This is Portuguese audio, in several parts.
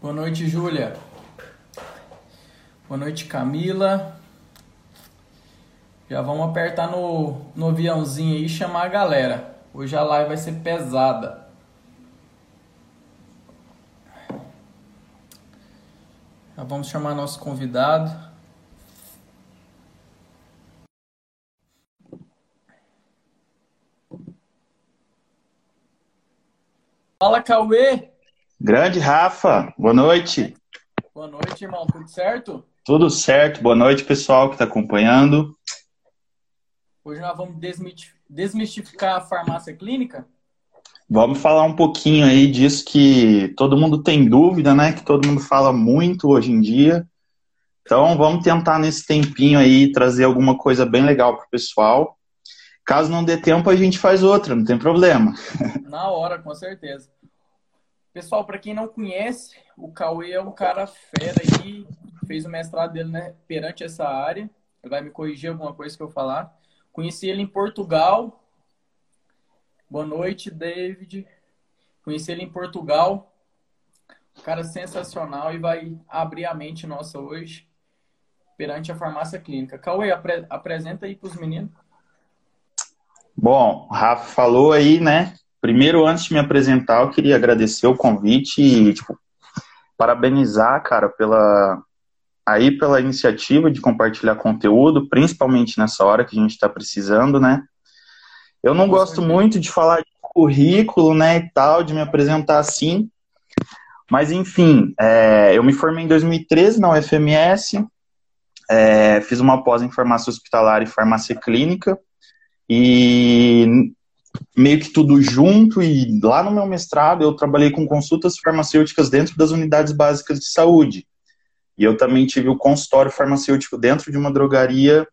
Boa noite, Júlia. Boa noite, Camila. Já vamos apertar no, no aviãozinho aí e chamar a galera. Hoje a live vai ser pesada. Já vamos chamar nosso convidado. Fala, Cauê! Grande Rafa, boa noite. Boa noite, irmão. Tudo certo? Tudo certo. Boa noite, pessoal que está acompanhando. Hoje nós vamos desmistificar a farmácia clínica. Vamos falar um pouquinho aí disso que todo mundo tem dúvida, né? Que todo mundo fala muito hoje em dia. Então, vamos tentar nesse tempinho aí trazer alguma coisa bem legal para o pessoal. Caso não dê tempo, a gente faz outra, não tem problema. Na hora, com certeza. Pessoal, para quem não conhece, o Cauê é um cara fera aí, fez o mestrado dele né, perante essa área. Ele vai me corrigir alguma coisa que eu falar. Conheci ele em Portugal. Boa noite, David. Conheci ele em Portugal. Cara sensacional e vai abrir a mente nossa hoje perante a farmácia clínica. Cauê, apre apresenta aí para os meninos. Bom, Rafa falou aí, né? Primeiro, antes de me apresentar, eu queria agradecer o convite e tipo, parabenizar, cara, pela aí pela iniciativa de compartilhar conteúdo, principalmente nessa hora que a gente está precisando, né? Eu não gosto muito de falar de currículo, né, e tal, de me apresentar assim, mas enfim, é, eu me formei em 2013 na UFMS, é, fiz uma pós em farmácia hospitalar e farmácia clínica, e meio que tudo junto e lá no meu mestrado eu trabalhei com consultas farmacêuticas dentro das unidades básicas de saúde. E eu também tive o consultório farmacêutico dentro de uma drogaria.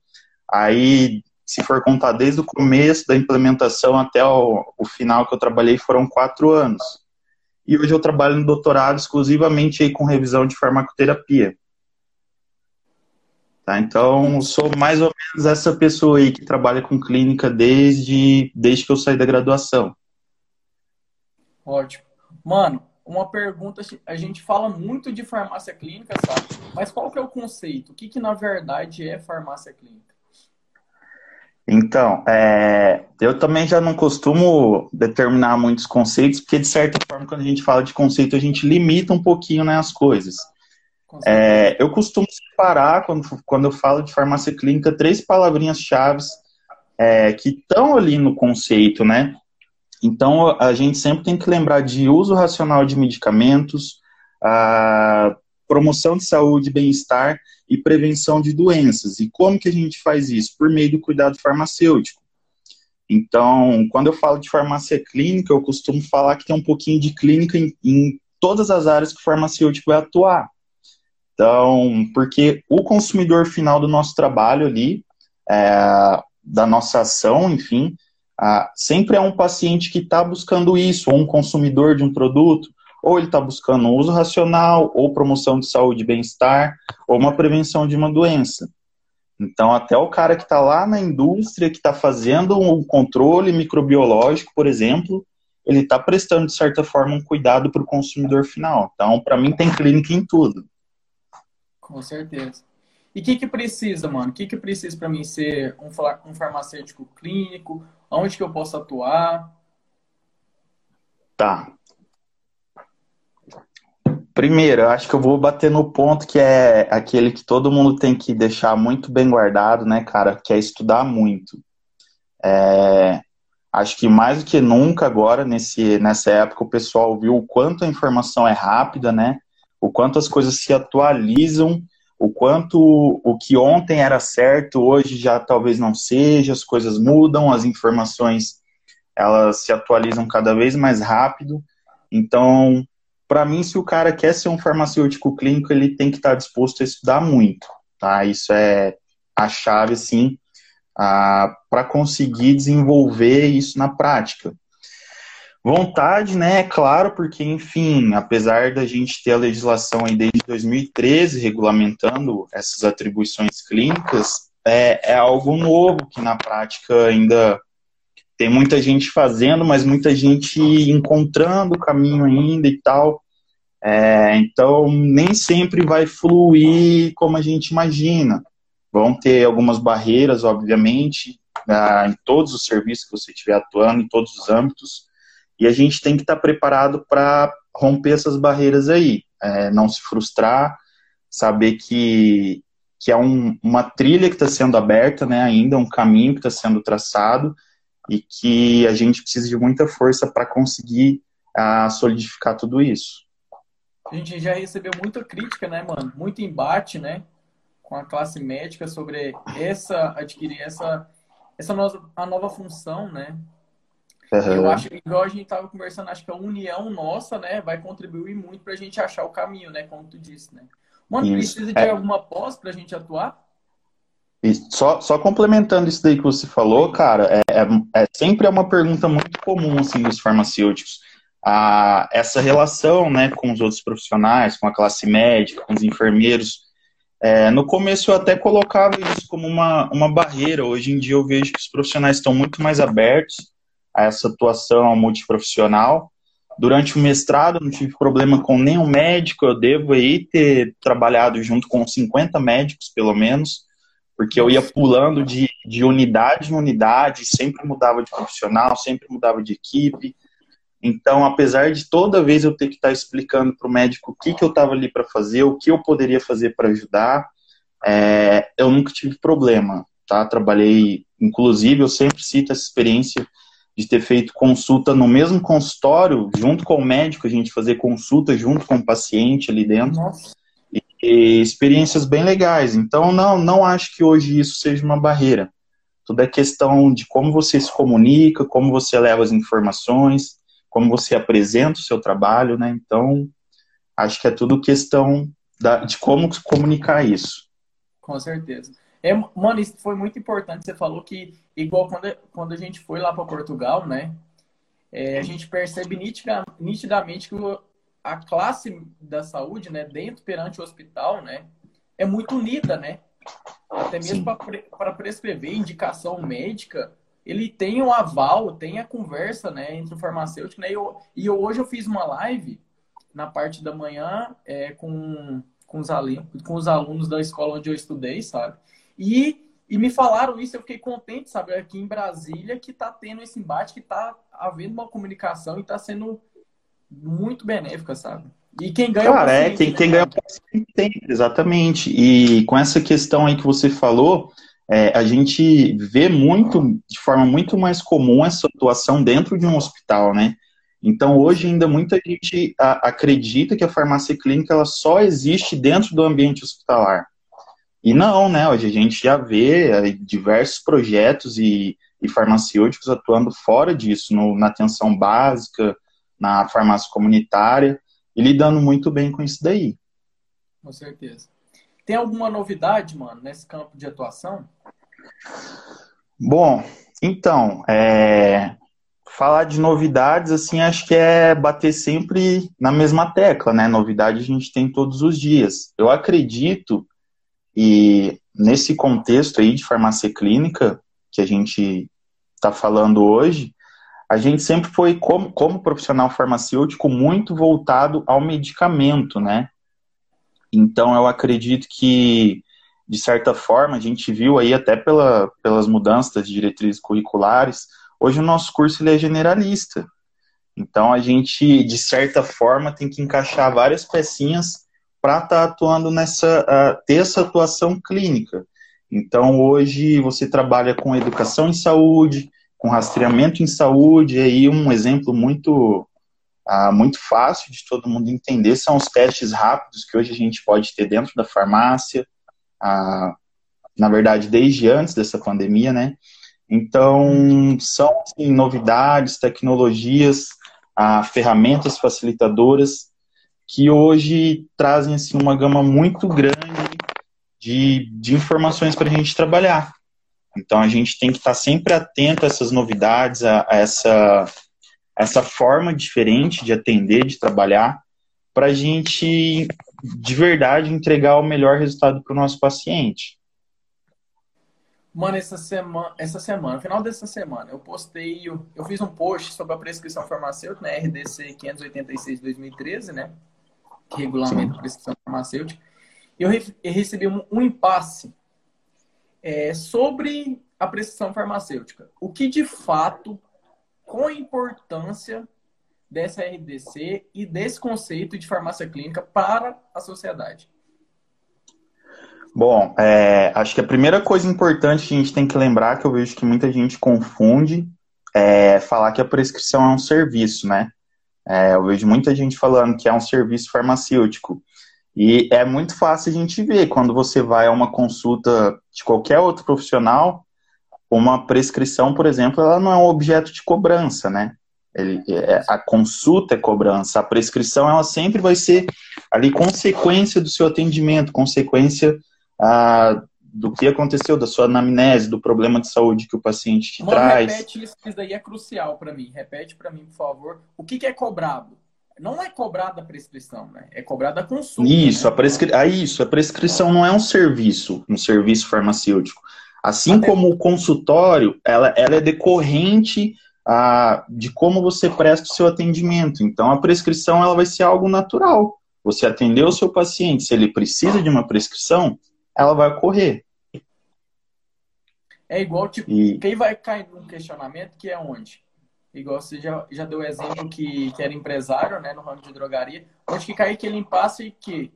Aí, se for contar desde o começo da implementação até o, o final que eu trabalhei, foram quatro anos. E hoje eu trabalho no doutorado exclusivamente aí com revisão de farmacoterapia. Tá? Então, sou mais ou menos essa pessoa aí que trabalha com clínica desde, desde que eu saí da graduação. Ótimo. Mano, uma pergunta, a gente fala muito de farmácia clínica, sabe? Mas qual que é o conceito? O que, que na verdade é farmácia clínica? Então, é, eu também já não costumo determinar muitos conceitos, porque de certa forma, quando a gente fala de conceito, a gente limita um pouquinho né, as coisas. É, eu costumo separar, quando, quando eu falo de farmácia clínica, três palavrinhas-chave é, que estão ali no conceito, né? Então, a gente sempre tem que lembrar de uso racional de medicamentos, a promoção de saúde e bem-estar e prevenção de doenças. E como que a gente faz isso? Por meio do cuidado farmacêutico. Então, quando eu falo de farmácia clínica, eu costumo falar que tem um pouquinho de clínica em, em todas as áreas que o farmacêutico vai atuar. Então, porque o consumidor final do nosso trabalho ali, é, da nossa ação, enfim, sempre é um paciente que está buscando isso, ou um consumidor de um produto, ou ele está buscando uso racional, ou promoção de saúde e bem-estar, ou uma prevenção de uma doença. Então, até o cara que está lá na indústria, que está fazendo um controle microbiológico, por exemplo, ele está prestando, de certa forma, um cuidado para o consumidor final. Então, para mim, tem clínica em tudo. Com certeza. E o que, que precisa, mano? O que, que precisa para mim ser um, um farmacêutico clínico? Onde que eu posso atuar? Tá. Primeiro, eu acho que eu vou bater no ponto que é aquele que todo mundo tem que deixar muito bem guardado, né, cara? Que é estudar muito. É, acho que mais do que nunca agora, nesse, nessa época, o pessoal viu o quanto a informação é rápida, né? O quanto as coisas se atualizam, o quanto o que ontem era certo, hoje já talvez não seja, as coisas mudam, as informações elas se atualizam cada vez mais rápido. Então, para mim, se o cara quer ser um farmacêutico clínico, ele tem que estar disposto a estudar muito, tá? Isso é a chave, assim, para conseguir desenvolver isso na prática. Vontade, né, é claro, porque, enfim, apesar da gente ter a legislação aí desde 2013 regulamentando essas atribuições clínicas, é, é algo novo que na prática ainda tem muita gente fazendo, mas muita gente encontrando o caminho ainda e tal. É, então, nem sempre vai fluir como a gente imagina. Vão ter algumas barreiras, obviamente, em todos os serviços que você estiver atuando, em todos os âmbitos, e a gente tem que estar preparado para romper essas barreiras aí, é, não se frustrar, saber que, que é um, uma trilha que está sendo aberta, né, ainda um caminho que está sendo traçado, e que a gente precisa de muita força para conseguir uh, solidificar tudo isso. A gente já recebeu muita crítica, né, mano? Muito embate, né? Com a classe médica sobre essa, adquirir essa, essa a nova função, né? Uhum. Eu acho que, igual a gente estava conversando, acho que a união nossa, né, vai contribuir muito para a gente achar o caminho, né? Como tu disse, né? Mano, isso. precisa de é. alguma pós para a gente atuar? E só, só complementando isso daí que você falou, cara, é, é, é sempre é uma pergunta muito comum assim dos farmacêuticos a, essa relação né, com os outros profissionais, com a classe médica, com os enfermeiros. É, no começo eu até colocava isso como uma, uma barreira. Hoje em dia eu vejo que os profissionais estão muito mais abertos a essa atuação multiprofissional. Durante o mestrado não tive problema com nenhum médico, eu devo aí ter trabalhado junto com 50 médicos, pelo menos, porque eu ia pulando de, de unidade em unidade, sempre mudava de profissional, sempre mudava de equipe, então, apesar de toda vez eu ter que estar explicando para o médico o que, que eu estava ali para fazer, o que eu poderia fazer para ajudar, é, eu nunca tive problema, tá? Trabalhei, inclusive, eu sempre cito essa experiência de ter feito consulta no mesmo consultório, junto com o médico, a gente fazer consulta junto com o paciente ali dentro. E, e experiências bem legais. Então, não, não acho que hoje isso seja uma barreira. Tudo é questão de como você se comunica, como você leva as informações, como você apresenta o seu trabalho, né? Então, acho que é tudo questão da, de como comunicar isso. Com certeza. É, mano, isso foi muito importante. Você falou que, igual quando, quando a gente foi lá para Portugal, né? É, a gente percebe nitida, nitidamente que a classe da saúde, né, dentro perante o hospital, né, é muito unida, né? Até mesmo para prescrever indicação médica, ele tem o aval, tem a conversa, né, entre o farmacêutico, né, e, eu, e eu, hoje eu fiz uma live na parte da manhã é, com, com, os alunos, com os alunos da escola onde eu estudei, sabe? E, e me falaram isso, eu fiquei contente, sabe, aqui em Brasília, que tá tendo esse embate, que tá havendo uma comunicação e tá sendo muito benéfica, sabe? E quem ganha Cara, é, quem, né, quem ganha o paciente tem, exatamente. E com essa questão aí que você falou, é, a gente vê muito, de forma muito mais comum, essa atuação dentro de um hospital, né? Então, hoje ainda muita gente a, acredita que a farmácia clínica ela só existe dentro do ambiente hospitalar. E não, né? Hoje a gente já vê é, diversos projetos e, e farmacêuticos atuando fora disso, no, na atenção básica, na farmácia comunitária, e lidando muito bem com isso daí. Com certeza. Tem alguma novidade, mano, nesse campo de atuação? Bom, então, é, falar de novidades, assim, acho que é bater sempre na mesma tecla, né? Novidade a gente tem todos os dias. Eu acredito, e nesse contexto aí de farmácia clínica, que a gente está falando hoje, a gente sempre foi, como, como profissional farmacêutico, muito voltado ao medicamento, né? Então, eu acredito que, de certa forma, a gente viu aí até pela, pelas mudanças de diretrizes curriculares, hoje o nosso curso ele é generalista. Então, a gente, de certa forma, tem que encaixar várias pecinhas para estar tá atuando nessa, uh, ter essa atuação clínica. Então, hoje você trabalha com educação em saúde, com rastreamento em saúde, e aí um exemplo muito ah, muito fácil de todo mundo entender são os testes rápidos que hoje a gente pode ter dentro da farmácia, ah, na verdade, desde antes dessa pandemia, né? Então, são assim, novidades, tecnologias, ferramentas facilitadoras que hoje trazem assim, uma gama muito grande de, de informações para a gente trabalhar. Então, a gente tem que estar sempre atento a essas novidades, a, a essa essa forma diferente de atender, de trabalhar, para a gente de verdade entregar o melhor resultado para o nosso paciente. Mano, essa semana, essa semana, final dessa semana, eu postei, eu, eu fiz um post sobre a prescrição farmacêutica, né, RDC 586 de 2013, né? Que regulamenta a prescrição farmacêutica. Eu, re eu recebi um, um impasse é, sobre a prescrição farmacêutica. O que de fato, com a importância dessa RDC e desse conceito de farmácia clínica para a sociedade? Bom, é, acho que a primeira coisa importante que a gente tem que lembrar, que eu vejo que muita gente confunde, é falar que a prescrição é um serviço, né? É, eu vejo muita gente falando que é um serviço farmacêutico. E é muito fácil a gente ver quando você vai a uma consulta de qualquer outro profissional, uma prescrição, por exemplo, ela não é um objeto de cobrança, né? Ele, é, a consulta é cobrança, a prescrição ela sempre vai ser ali consequência do seu atendimento, consequência ah, do que aconteceu, da sua anamnese, do problema de saúde que o paciente te Mano, traz. Repete isso, isso daí é crucial para mim. Repete para mim, por favor. O que, que é cobrado? Não é cobrada a prescrição, né? É cobrada a consulta. Isso, né? a prescri... ah, isso, a prescrição não é um serviço, um serviço farmacêutico. Assim Até... como o consultório, ela, ela é decorrente ah, de como você presta o seu atendimento. Então, a prescrição ela vai ser algo natural. Você atendeu o seu paciente, se ele precisa de uma prescrição, ela vai ocorrer. É igual, tipo, e... quem vai cair num questionamento que é onde? Igual você já, já deu o exemplo que, que era empresário, né, no ramo de drogaria, onde que cai aquele impasse e que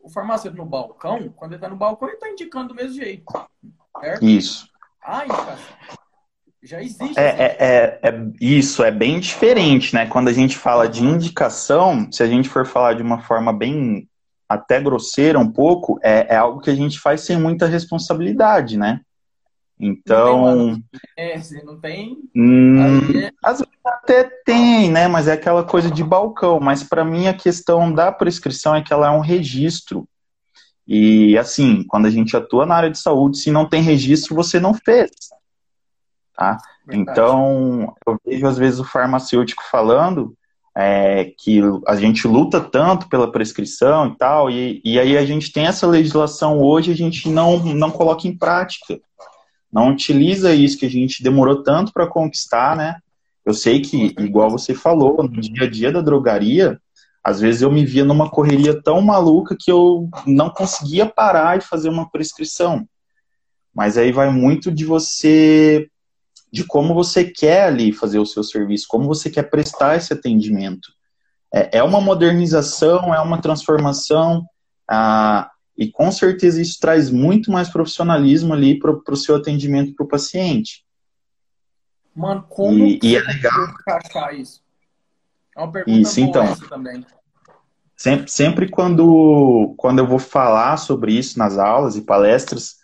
o farmacêutico no balcão, quando ele tá no balcão, ele tá indicando do mesmo jeito. Certo? Isso. Ah, indicação. Já existe. É, é, é, é, isso, é bem diferente, né? Quando a gente fala de indicação, se a gente for falar de uma forma bem até grosseira um pouco, é, é algo que a gente faz sem muita responsabilidade, né? Então. Não tem, não tem. Hum, é... Às vezes até tem, né? Mas é aquela coisa de balcão. Mas para mim a questão da prescrição é que ela é um registro. E assim, quando a gente atua na área de saúde, se não tem registro, você não fez. Tá? Então, eu vejo às vezes o farmacêutico falando é, que a gente luta tanto pela prescrição e tal, e, e aí a gente tem essa legislação hoje, a gente não, não coloca em prática não utiliza isso que a gente demorou tanto para conquistar, né? Eu sei que, igual você falou, no dia a dia da drogaria, às vezes eu me via numa correria tão maluca que eu não conseguia parar e fazer uma prescrição. Mas aí vai muito de você, de como você quer ali fazer o seu serviço, como você quer prestar esse atendimento. É, é uma modernização, é uma transformação. Ah, e com certeza isso traz muito mais profissionalismo ali para o seu atendimento para o paciente. Mano, como e, e é legal encaixar isso? É uma pergunta isso, então, também. Sempre, sempre quando, quando eu vou falar sobre isso nas aulas e palestras,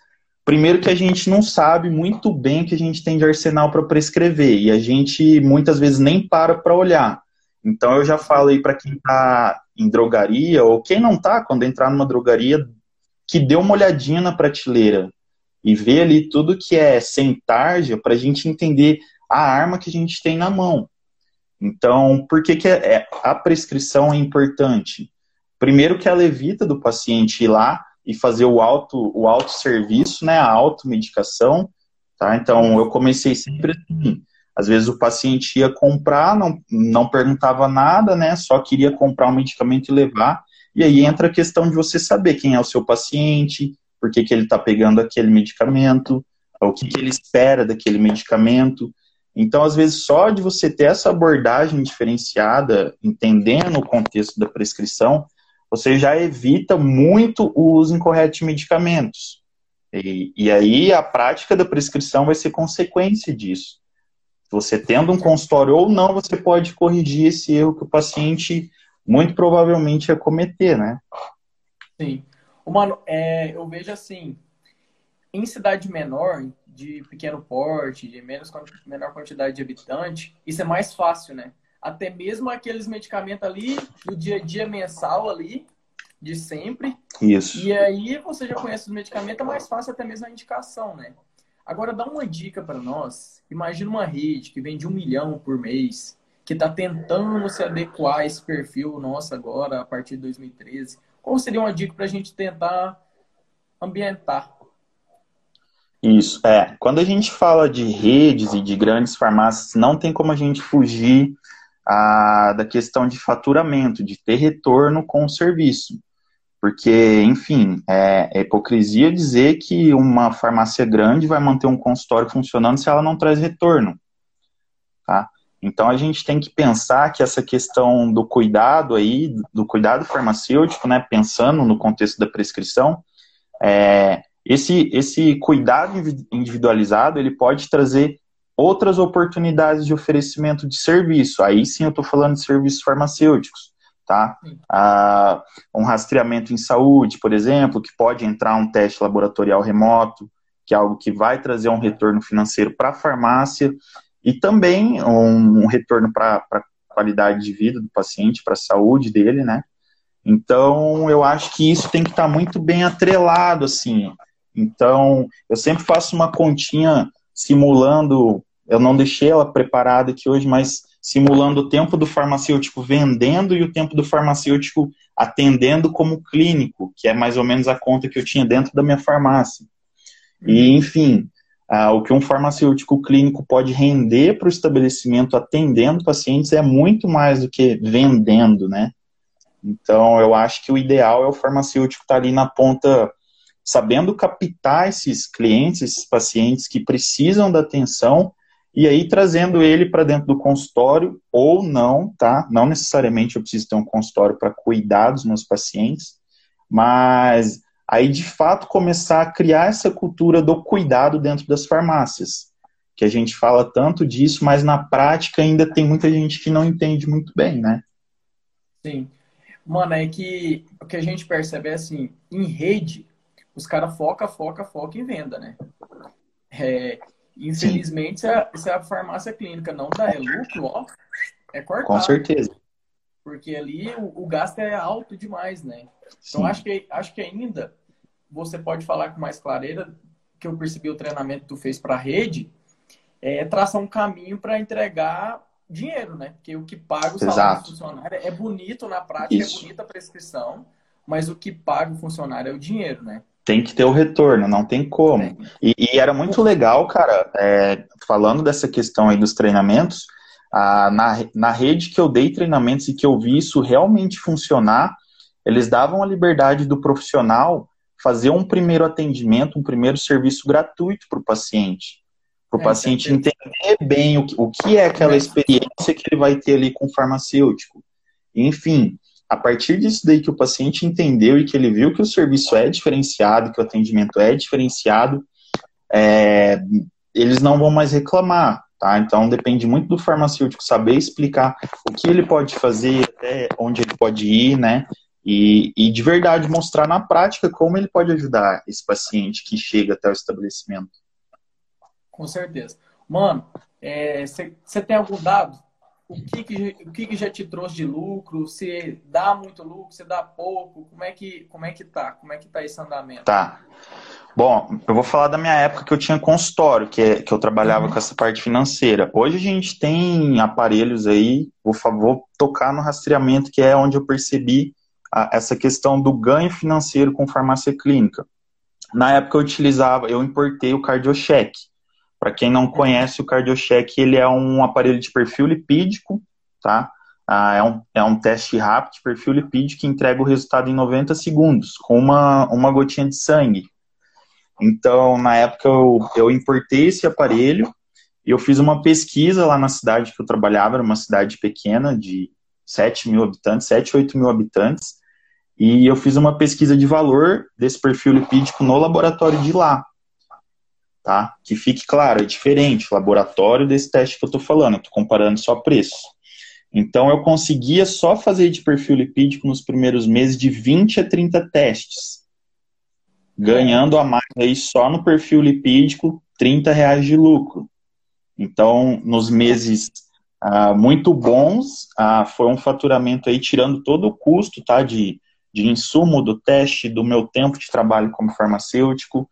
primeiro que a gente não sabe muito bem o que a gente tem de arsenal para prescrever e a gente muitas vezes nem para para olhar. Então eu já falo aí para quem está em drogaria ou quem não está, quando entrar numa drogaria, que dê uma olhadinha na prateleira e ver ali tudo que é sem tarja para a gente entender a arma que a gente tem na mão. Então, por que, que é, é, a prescrição é importante? Primeiro que ela evita do paciente ir lá e fazer o auto o autosserviço, né, a automedicação, tá? Então, eu comecei sempre assim, às vezes o paciente ia comprar, não, não perguntava nada, né, só queria comprar um medicamento e levar, e aí entra a questão de você saber quem é o seu paciente, por que, que ele está pegando aquele medicamento, o que, que ele espera daquele medicamento. Então, às vezes, só de você ter essa abordagem diferenciada, entendendo o contexto da prescrição, você já evita muito o uso incorreto de medicamentos. E, e aí a prática da prescrição vai ser consequência disso. Você tendo um consultório ou não, você pode corrigir esse erro que o paciente muito provavelmente ia cometer, né? Sim. Mano, é, eu vejo assim, em cidade menor, de pequeno porte, de menos, menor quantidade de habitante, isso é mais fácil, né? Até mesmo aqueles medicamentos ali, do dia a dia mensal ali, de sempre. Isso. E aí você já conhece os medicamentos, é mais fácil até mesmo a indicação, né? Agora dá uma dica para nós. Imagina uma rede que vende um milhão por mês que está tentando se adequar a esse perfil nosso agora, a partir de 2013? Qual seria uma dica para a gente tentar ambientar? Isso, é. Quando a gente fala de redes e de grandes farmácias, não tem como a gente fugir a, da questão de faturamento, de ter retorno com o serviço. Porque, enfim, é, é hipocrisia dizer que uma farmácia grande vai manter um consultório funcionando se ela não traz retorno. Tá? Então a gente tem que pensar que essa questão do cuidado aí, do cuidado farmacêutico, né, pensando no contexto da prescrição, é, esse, esse cuidado individualizado ele pode trazer outras oportunidades de oferecimento de serviço. Aí sim eu estou falando de serviços farmacêuticos, tá? Ah, um rastreamento em saúde, por exemplo, que pode entrar um teste laboratorial remoto, que é algo que vai trazer um retorno financeiro para a farmácia e também um, um retorno para a qualidade de vida do paciente, para a saúde dele, né? Então, eu acho que isso tem que estar tá muito bem atrelado, assim. Então, eu sempre faço uma continha simulando, eu não deixei ela preparada aqui hoje, mas simulando o tempo do farmacêutico vendendo e o tempo do farmacêutico atendendo como clínico, que é mais ou menos a conta que eu tinha dentro da minha farmácia. E, enfim, ah, o que um farmacêutico clínico pode render para o estabelecimento atendendo pacientes é muito mais do que vendendo, né? Então, eu acho que o ideal é o farmacêutico estar tá ali na ponta sabendo captar esses clientes, esses pacientes que precisam da atenção e aí trazendo ele para dentro do consultório ou não, tá? Não necessariamente eu preciso ter um consultório para cuidar dos meus pacientes, mas aí de fato começar a criar essa cultura do cuidado dentro das farmácias. Que a gente fala tanto disso, mas na prática ainda tem muita gente que não entende muito bem, né? Sim. Mano, é que o que a gente percebe é assim, em rede, os caras foca, foca, foca em venda, né? É, infelizmente, se a, se a, farmácia clínica não dá lucro, ó, é cortado. Com certeza. Porque ali o, o gasto é alto demais, né? Então, acho que, acho que ainda você pode falar com mais clareza que eu percebi o treinamento que tu fez para a rede, é traçar um caminho para entregar dinheiro, né? Porque o que paga o salário Exato. do funcionário é bonito na prática, é Isso. é bonita a prescrição, mas o que paga o funcionário é o dinheiro, né? tem que ter o retorno, não tem como. E, e era muito legal, cara, é, falando dessa questão aí dos treinamentos, a, na, na rede que eu dei treinamentos e que eu vi isso realmente funcionar, eles davam a liberdade do profissional fazer um primeiro atendimento, um primeiro serviço gratuito para o paciente. Para o é, paciente entender bem o que, o que é aquela experiência que ele vai ter ali com o farmacêutico. Enfim, a partir disso daí que o paciente entendeu e que ele viu que o serviço é diferenciado, que o atendimento é diferenciado, é, eles não vão mais reclamar, tá? Então depende muito do farmacêutico saber explicar o que ele pode fazer, até onde ele pode ir, né? E, e de verdade mostrar na prática como ele pode ajudar esse paciente que chega até o estabelecimento. Com certeza. Mano, você é, tem algum dado o que, que, o que, que já te trouxe de lucro? Se dá muito lucro, se dá pouco? Como é que, como é que tá? Como é que tá esse andamento? Tá. Bom, eu vou falar da minha época que eu tinha consultório, que, é, que eu trabalhava uhum. com essa parte financeira. Hoje a gente tem aparelhos aí, vou, vou tocar no rastreamento, que é onde eu percebi a, essa questão do ganho financeiro com farmácia clínica. Na época eu utilizava, eu importei o CardioCheck. Para quem não conhece, o CardioCheck ele é um aparelho de perfil lipídico, tá? Ah, é, um, é um teste rápido de perfil lipídico que entrega o resultado em 90 segundos, com uma, uma gotinha de sangue. Então, na época, eu, eu importei esse aparelho e eu fiz uma pesquisa lá na cidade que eu trabalhava, era uma cidade pequena, de 7 mil habitantes, 7, 8 mil habitantes, e eu fiz uma pesquisa de valor desse perfil lipídico no laboratório de lá tá? Que fique claro, é diferente o laboratório desse teste que eu estou falando, estou comparando só preço. Então, eu conseguia só fazer de perfil lipídico nos primeiros meses de 20 a 30 testes, ganhando a mais aí só no perfil lipídico 30 reais de lucro. Então, nos meses ah, muito bons, ah, foi um faturamento aí, tirando todo o custo tá, de, de insumo do teste, do meu tempo de trabalho como farmacêutico,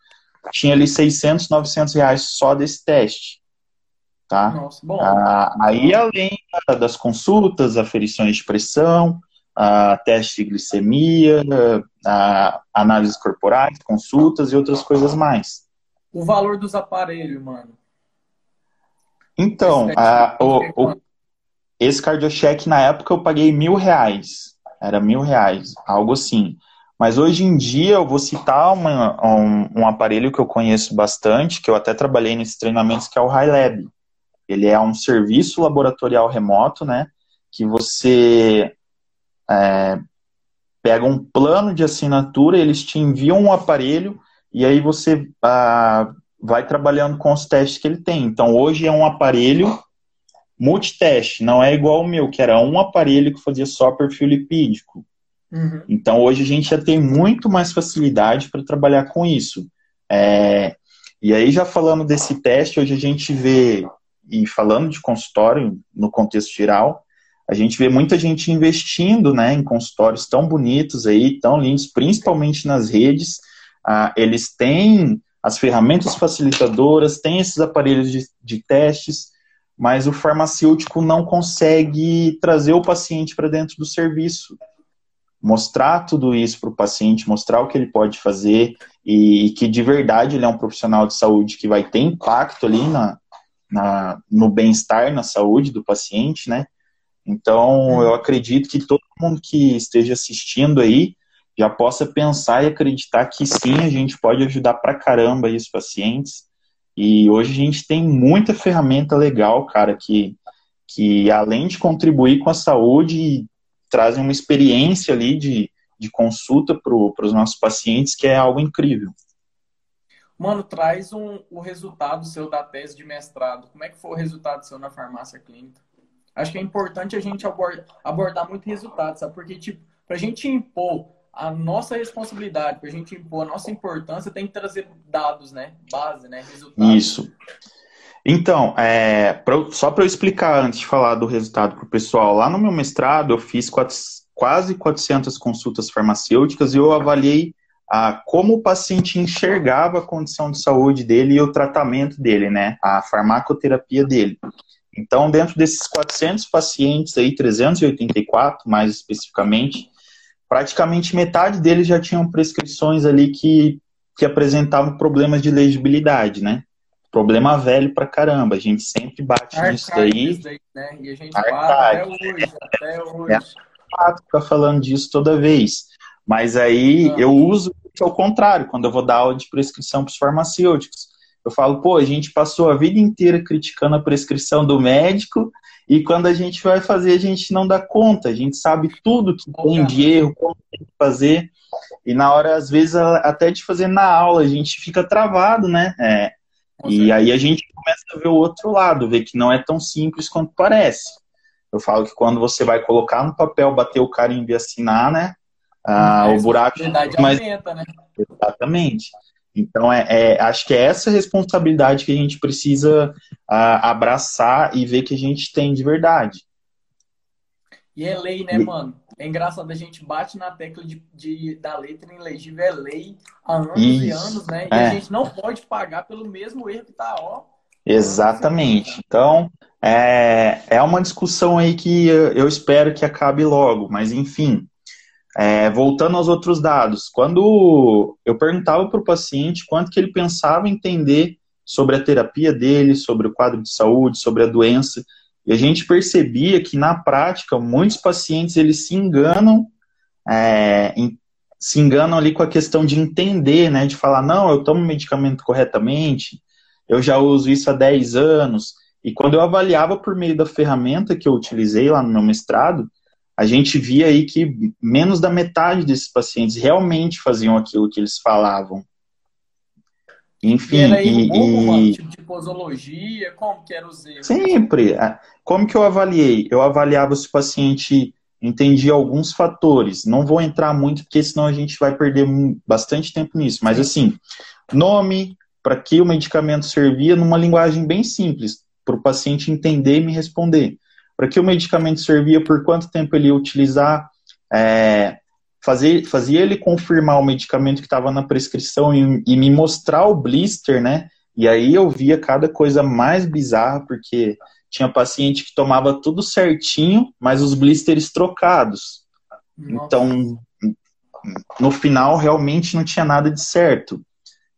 tinha ali 600, 900 reais só desse teste. Tá? Nossa, bom. Ah, aí, além das consultas, aferições de pressão, a teste de glicemia, a análises corporais, consultas e outras coisas mais. O valor dos aparelhos, mano. Então, a, o, o, esse cardiocheck, na época, eu paguei mil reais. Era mil reais, algo assim. Mas hoje em dia, eu vou citar uma, um, um, aparelho que eu conheço bastante, que eu até trabalhei nesses treinamentos, que é o HiLab. Ele é um serviço laboratorial remoto, né? Que você é, pega um plano de assinatura, eles te enviam um aparelho e aí você ah, vai trabalhando com os testes que ele tem. Então, hoje é um aparelho multiteste, não é igual o meu, que era um aparelho que fazia só perfil lipídico. Uhum. Então, hoje a gente já tem muito mais facilidade para trabalhar com isso. É, e aí, já falando desse teste, hoje a gente vê, e falando de consultório no contexto geral, a gente vê muita gente investindo né, em consultórios tão bonitos aí, tão lindos, principalmente nas redes. Ah, eles têm as ferramentas facilitadoras, têm esses aparelhos de, de testes, mas o farmacêutico não consegue trazer o paciente para dentro do serviço. Mostrar tudo isso para o paciente, mostrar o que ele pode fazer e, e, que de verdade ele é um profissional de saúde que vai ter impacto ali na, na no bem-estar, na saúde do paciente, né? Então, eu acredito que todo mundo que esteja assistindo aí já possa pensar e acreditar que sim, a gente pode ajudar pra caramba aí os pacientes e hoje a gente tem muita ferramenta legal, cara, que, que além de contribuir com a saúde, trazem uma experiência ali de, de consulta para os nossos pacientes, que é algo incrível. Mano, traz um, o resultado seu da tese de mestrado. Como é que foi o resultado seu na farmácia clínica? Acho que é importante a gente abordar, abordar muito resultado, sabe? Porque, tipo, para a gente impor a nossa responsabilidade, para a gente impor a nossa importância, tem que trazer dados, né? Base, né? Resultados. Isso. Então, é, pra, só para eu explicar antes de falar do resultado para o pessoal, lá no meu mestrado eu fiz quatro, quase 400 consultas farmacêuticas e eu avaliei a, como o paciente enxergava a condição de saúde dele e o tratamento dele, né? A farmacoterapia dele. Então, dentro desses 400 pacientes aí, 384 mais especificamente, praticamente metade deles já tinham prescrições ali que, que apresentavam problemas de legibilidade, né? Problema velho pra caramba, a gente sempre bate Arcade, nisso daí. daí né? E a gente até hoje, até hoje. É fato ficar falando disso toda vez. Mas aí eu uso ao contrário, quando eu vou dar aula de prescrição para os farmacêuticos. Eu falo, pô, a gente passou a vida inteira criticando a prescrição do médico e quando a gente vai fazer, a gente não dá conta, a gente sabe tudo que tem de erro, como tem que fazer. E na hora, às vezes, até de fazer na aula, a gente fica travado, né? É, e aí a gente começa a ver o outro lado, ver que não é tão simples quanto parece. Eu falo que quando você vai colocar no papel, bater o carimbo e assinar, né? Ah, o buraco. A mais... aumenta, né? Exatamente. Então, é, é, acho que é essa responsabilidade que a gente precisa abraçar e ver que a gente tem de verdade. E é lei, né, mano? É engraçado, a gente bate na tecla de, de da letra ilegível, é lei há anos Isso. e anos, né? E é. a gente não pode pagar pelo mesmo erro que tá, ó. Exatamente. Então, é, é uma discussão aí que eu espero que acabe logo, mas enfim. É, voltando aos outros dados, quando eu perguntava para o paciente quanto que ele pensava entender sobre a terapia dele, sobre o quadro de saúde, sobre a doença, e a gente percebia que na prática muitos pacientes eles se enganam, é, se enganam ali com a questão de entender, né, de falar não, eu tomo medicamento corretamente, eu já uso isso há 10 anos, e quando eu avaliava por meio da ferramenta que eu utilizei lá no meu mestrado, a gente via aí que menos da metade desses pacientes realmente faziam aquilo que eles falavam. Enfim, e, era e, como, e... tipo de posologia, como que era os erros? Sempre. Como que eu avaliei? Eu avaliava se o paciente entendia alguns fatores. Não vou entrar muito, porque senão a gente vai perder bastante tempo nisso. Mas assim, nome, para que o medicamento servia, numa linguagem bem simples, para o paciente entender e me responder para que o medicamento servia, por quanto tempo ele ia utilizar, é, fazer, fazia ele confirmar o medicamento que estava na prescrição e, e, me mostrar o blister, né? E aí eu via cada coisa mais bizarra, porque tinha paciente que tomava tudo certinho, mas os blisters trocados. Nossa. Então, no final, realmente não tinha nada de certo.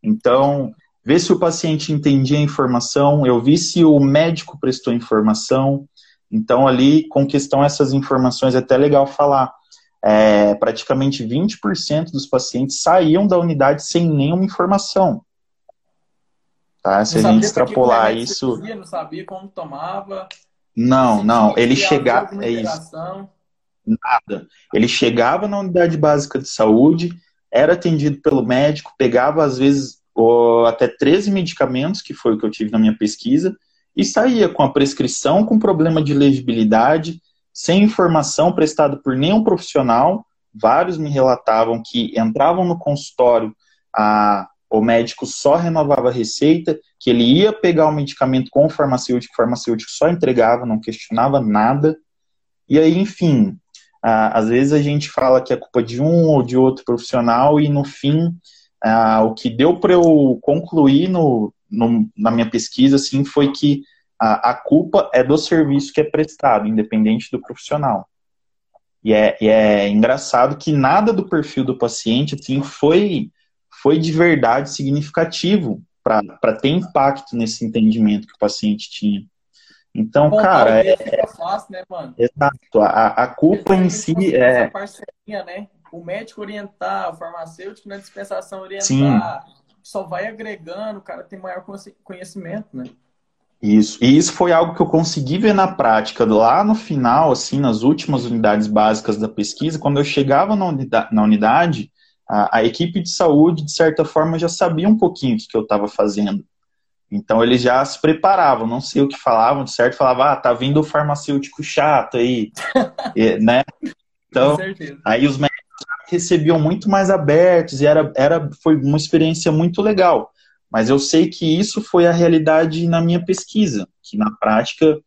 Então, ver se o paciente entendia a informação, eu vi se o médico prestou informação, Então, ali, com questão essas informações, é até legal falar. É, praticamente 20% dos pacientes saíam da unidade sem nenhuma informação. Tá? Se a gente extrapolar isso. Fazia, não sabia como tomava. Não, não. Ele chegava. É isso. Nada. Ele chegava na unidade básica de saúde, era atendido pelo médico, pegava às vezes até 13 medicamentos, que foi o que eu tive na minha pesquisa, e saía com a prescrição com problema de legibilidade, sem informação prestada por nenhum profissional. Vários me relatavam que entravam no consultório, a, o médico só renovava a receita, que ele ia pegar o medicamento com o farmacêutico, o farmacêutico só entregava, não questionava nada. E aí, enfim, às vezes a gente fala que é culpa de um ou de outro profissional e no fim o que deu para eu concluir no, no, na minha pesquisa assim foi que a, a, culpa é do serviço que é prestado, independente do profissional. E é, e é engraçado que nada do perfil do paciente assim, foi, foi de verdade significativo para ter impacto nesse entendimento que o paciente tinha. Então, Bom, cara, é, é fácil, né, mano? Exato. A, a culpa em si é né? O médico orientar, o farmacêutico na dispensação orientar, Sim. Só vai agregando, o cara tem maior conhecimento, né? Isso. E isso foi algo que eu consegui ver na prática lá no final, assim, nas últimas unidades básicas da pesquisa, quando eu chegava na unidade, na unidade a, a equipe de saúde, de certa forma, já sabia um pouquinho o que, que eu estava fazendo. Então eles já se preparavam, não sei o que falavam, de certo, falava, ah, tá vindo o farmacêutico chato aí, e, né? Então, aí os médicos recebiam muito mais abertos e era, era, foi uma experiência muito legal. Mas eu sei que isso foi a realidade na minha pesquisa, que na prática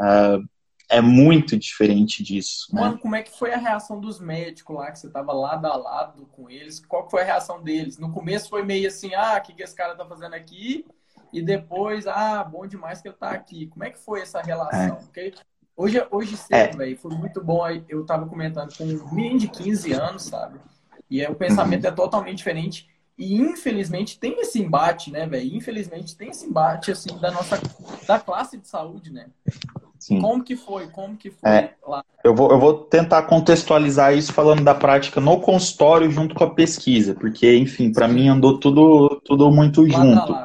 uh, é muito diferente disso. Né? Mano, como é que foi a reação dos médicos lá, que você estava lado a lado com eles? Qual foi a reação deles? No começo foi meio assim, ah, o que, que esse cara tá fazendo aqui? E depois, ah, bom demais que ele tá aqui. Como é que foi essa relação? É. Porque hoje, hoje cedo, é. velho, foi muito bom. Eu tava comentando com um menino de 15 anos, sabe? E aí, o pensamento uhum. é totalmente diferente. E infelizmente tem esse embate, né, velho? Infelizmente tem esse embate assim da nossa da classe de saúde, né? Sim. Como que foi? Como que foi é, lá? Eu vou, eu vou tentar contextualizar isso falando da prática no consultório junto com a pesquisa, porque, enfim, para mim andou tudo, tudo muito junto.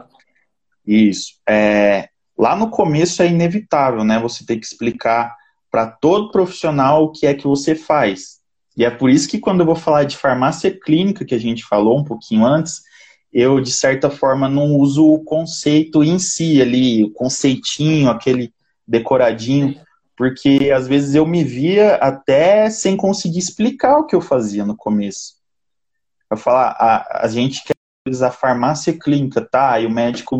Isso. É, lá no começo é inevitável, né? Você ter que explicar para todo profissional o que é que você faz. E é por isso que quando eu vou falar de farmácia clínica, que a gente falou um pouquinho antes, eu, de certa forma, não uso o conceito em si ali, o conceitinho, aquele decoradinho, porque às vezes eu me via até sem conseguir explicar o que eu fazia no começo. Eu falar, a, a gente quer usar farmácia clínica, tá? E o médico,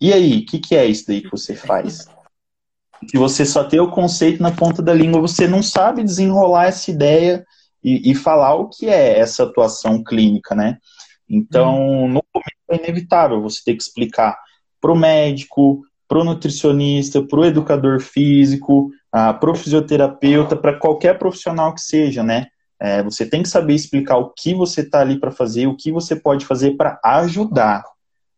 e aí, o que, que é isso daí que você faz? que você só tem o conceito na ponta da língua, você não sabe desenrolar essa ideia e, e falar o que é essa atuação clínica, né? Então, hum. no começo é inevitável você ter que explicar para o médico, para o nutricionista, para o educador físico, para o fisioterapeuta, para qualquer profissional que seja, né? É, você tem que saber explicar o que você está ali para fazer, o que você pode fazer para ajudar.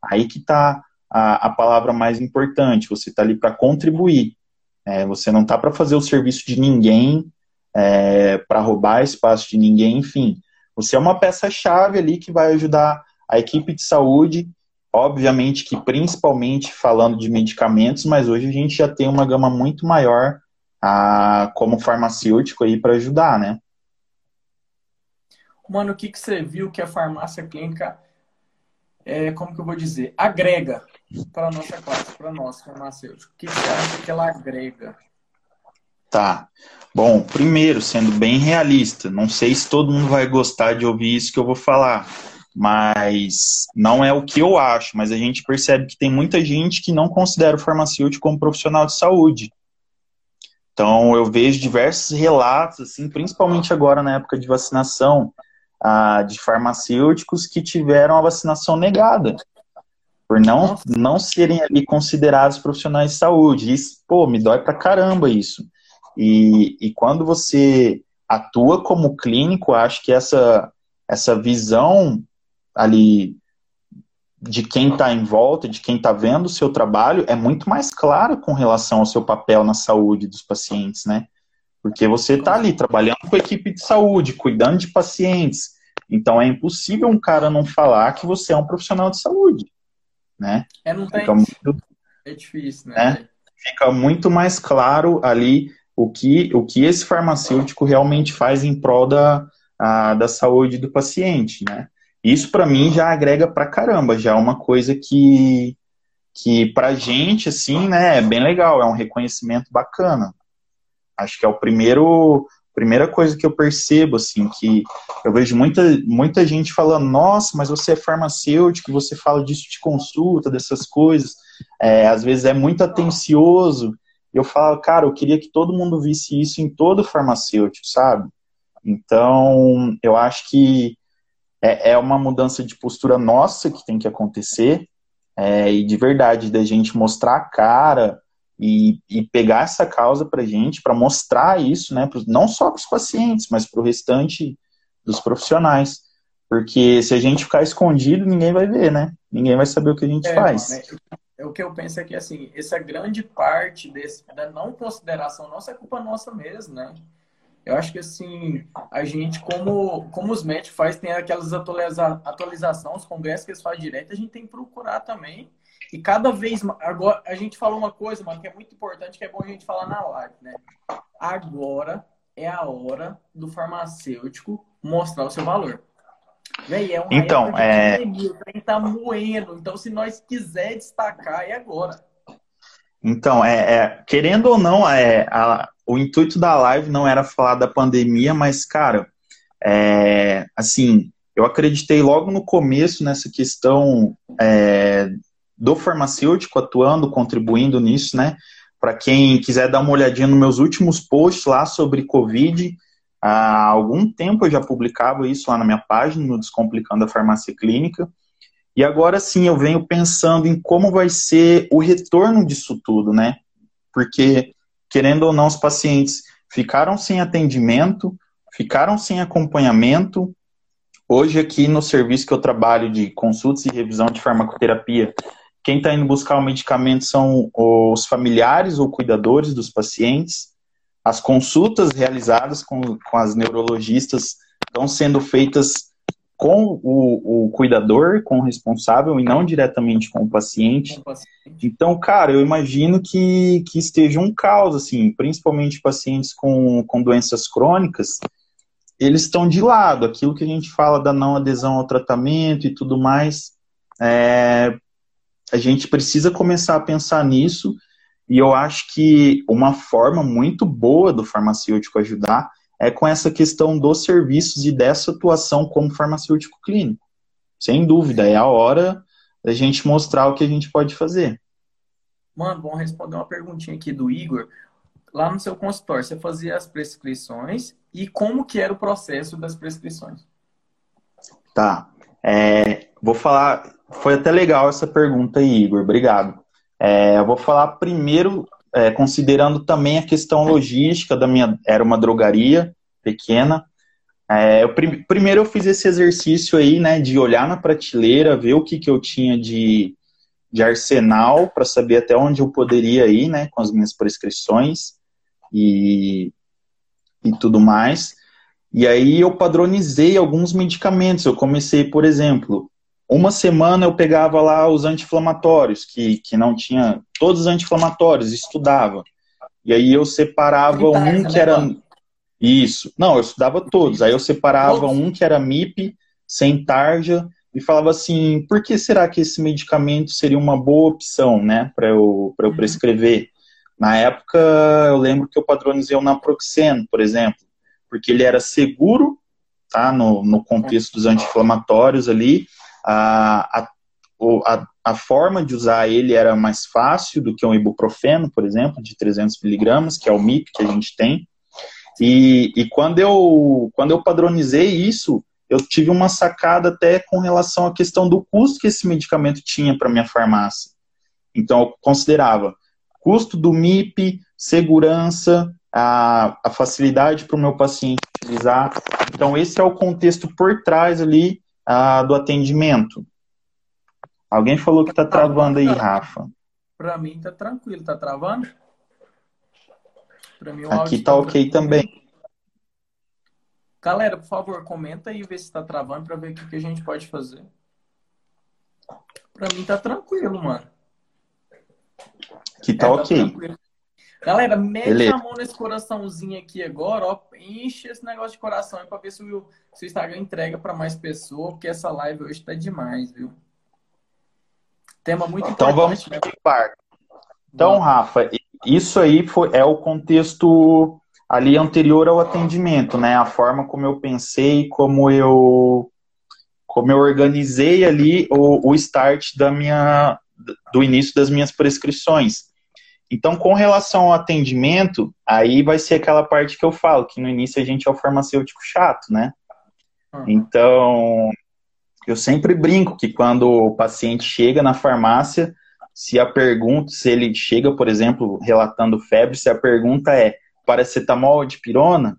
Aí que está a, a palavra mais importante. Você está ali para contribuir. É, você não está para fazer o serviço de ninguém, é, para roubar espaço de ninguém, enfim. Você é uma peça-chave ali que vai ajudar a equipe de saúde, obviamente que principalmente falando de medicamentos, mas hoje a gente já tem uma gama muito maior a, como farmacêutico aí para ajudar, né? Mano, o que, que você viu que a farmácia clínica, é, como que eu vou dizer, agrega para nossa classe, para nós farmacêuticos? O que você acha que ela agrega? Tá. Bom, primeiro, sendo bem realista, não sei se todo mundo vai gostar de ouvir isso que eu vou falar, mas não é o que eu acho, mas a gente percebe que tem muita gente que não considera o farmacêutico como profissional de saúde. Então, eu vejo diversos relatos, assim, principalmente agora na época de vacinação, ah, de farmacêuticos que tiveram a vacinação negada por não, não serem ali considerados profissionais de saúde. Isso, pô, me dói pra caramba isso. E, e quando você atua como clínico, acho que essa, essa visão ali de quem está em volta, de quem está vendo o seu trabalho, é muito mais clara com relação ao seu papel na saúde dos pacientes, né? Porque você está ali trabalhando com a equipe de saúde, cuidando de pacientes. Então é impossível um cara não falar que você é um profissional de saúde, né? É, não tem. Muito, é difícil, né? né? Fica muito mais claro ali o que, o que esse farmacêutico realmente faz em prol da, a, da saúde do paciente, né? Isso para mim já agrega pra caramba, já é uma coisa que que pra gente assim, né, é bem legal, é um reconhecimento bacana. Acho que é o primeiro primeira coisa que eu percebo assim, que eu vejo muita muita gente falando: "Nossa, mas você é farmacêutico, você fala disso de consulta, dessas coisas". É, às vezes é muito atencioso. Eu falo, cara, eu queria que todo mundo visse isso em todo farmacêutico, sabe? Então, eu acho que é, é uma mudança de postura nossa que tem que acontecer, é, e de verdade, da gente mostrar a cara e, e pegar essa causa para gente, para mostrar isso, né, pros, não só para os pacientes, mas para o restante dos profissionais. Porque se a gente ficar escondido, ninguém vai ver, né? Ninguém vai saber o que a gente é, faz. Mano, é, o que eu penso é que, assim, essa grande parte desse, da não consideração nossa é culpa nossa mesmo, né? Eu acho que assim, a gente, como, como os médicos faz, tem aquelas atualiza, atualizações, os congressos que eles fazem direto, a gente tem que procurar também. E cada vez agora a gente falou uma coisa, mano, que é muito importante, que é bom a gente falar na live, né? Agora é a hora do farmacêutico mostrar o seu valor. Véi, é uma então, é... pandemia, o tá moendo. Então, se nós quiser destacar, é agora. Então, é, é, querendo ou não, é, a, o intuito da live não era falar da pandemia, mas, cara, é, assim, eu acreditei logo no começo nessa questão é, do farmacêutico atuando, contribuindo nisso, né? Para quem quiser dar uma olhadinha nos meus últimos posts lá sobre Covid, há algum tempo eu já publicava isso lá na minha página, no Descomplicando a Farmácia Clínica. E agora sim eu venho pensando em como vai ser o retorno disso tudo, né? Porque, querendo ou não, os pacientes ficaram sem atendimento, ficaram sem acompanhamento. Hoje, aqui no serviço que eu trabalho de consultas e revisão de farmacoterapia, quem está indo buscar o medicamento são os familiares ou cuidadores dos pacientes. As consultas realizadas com, com as neurologistas estão sendo feitas com o, o, cuidador, com o responsável e não diretamente com o paciente. Com o paciente. Então, cara, eu imagino que, que esteja um caos, assim, principalmente pacientes com, com doenças crônicas, eles estão de lado. Aquilo que a gente fala da não adesão ao tratamento e tudo mais, é, a gente precisa começar a pensar nisso. E eu acho que uma forma muito boa do farmacêutico ajudar é com essa questão dos serviços e dessa atuação como farmacêutico clínico. Sem dúvida, é a hora da gente mostrar o que a gente pode fazer. Mano, vamos responder uma perguntinha aqui do Igor. Lá no seu consultório, você fazia as prescrições e como que era o processo das prescrições? Tá. É, vou falar. Foi até legal essa pergunta aí, Igor. Obrigado. É, eu vou falar primeiro é, considerando também a questão logística da minha. Era uma drogaria pequena. É, eu, prim, primeiro eu fiz esse exercício aí, né, de olhar na prateleira, ver o que, que eu tinha de, de arsenal para saber até onde eu poderia ir, né, com as minhas prescrições e, e tudo mais. E aí eu padronizei alguns medicamentos. Eu comecei, por exemplo, uma semana eu pegava lá os anti-inflamatórios, que, que não tinha todos os anti-inflamatórios, estudava. E aí eu separava um que era. Isso. Não, eu estudava todos. Aí eu separava um que era MIP, sem tarja, e falava assim: por que será que esse medicamento seria uma boa opção, né, para eu, eu uhum. prescrever? Na época, eu lembro que eu padronizei o naproxeno, por exemplo, porque ele era seguro, tá, no, no contexto dos anti-inflamatórios ali, a, a, a, forma de usar ele era mais fácil do que um ibuprofeno, por exemplo, de 300 miligramas, que é o MIP que a gente tem. E, e quando, eu, quando eu padronizei isso, eu tive uma sacada até com relação à questão do custo que esse medicamento tinha para minha farmácia. Então, eu considerava custo do MIP, segurança, a, a facilidade para o meu paciente utilizar. Então, esse é o contexto por trás ali do atendimento. Alguém falou que tá travando aí, Rafa. Pra mim tá tranquilo, tá travando? Pra mim Aqui tá, tá ok também. Galera, por favor, comenta aí, vê se tá travando pra ver o que, a gente pode fazer. Pra mim tá tranquilo, mano. Que tá é, ok. Tá Galera, mete Beleza. a mão nesse coraçãozinho aqui agora, ó. Enche esse negócio de coração para ver se o, se o Instagram entrega para mais pessoas, porque essa live hoje tá demais, viu? Tema muito então importante. Então vamos né? Então, Rafa, isso aí foi, é o contexto ali anterior ao atendimento, né? A forma como eu pensei, como eu como eu organizei ali o, o start da minha do início das minhas prescrições. Então, com relação ao atendimento, aí vai ser aquela parte que eu falo, que no início a gente é o farmacêutico chato, né? Uhum. Então, eu sempre brinco que quando o paciente chega na farmácia, se a pergunta, se ele chega, por exemplo, relatando febre, se a pergunta é paracetamol ou dipirona,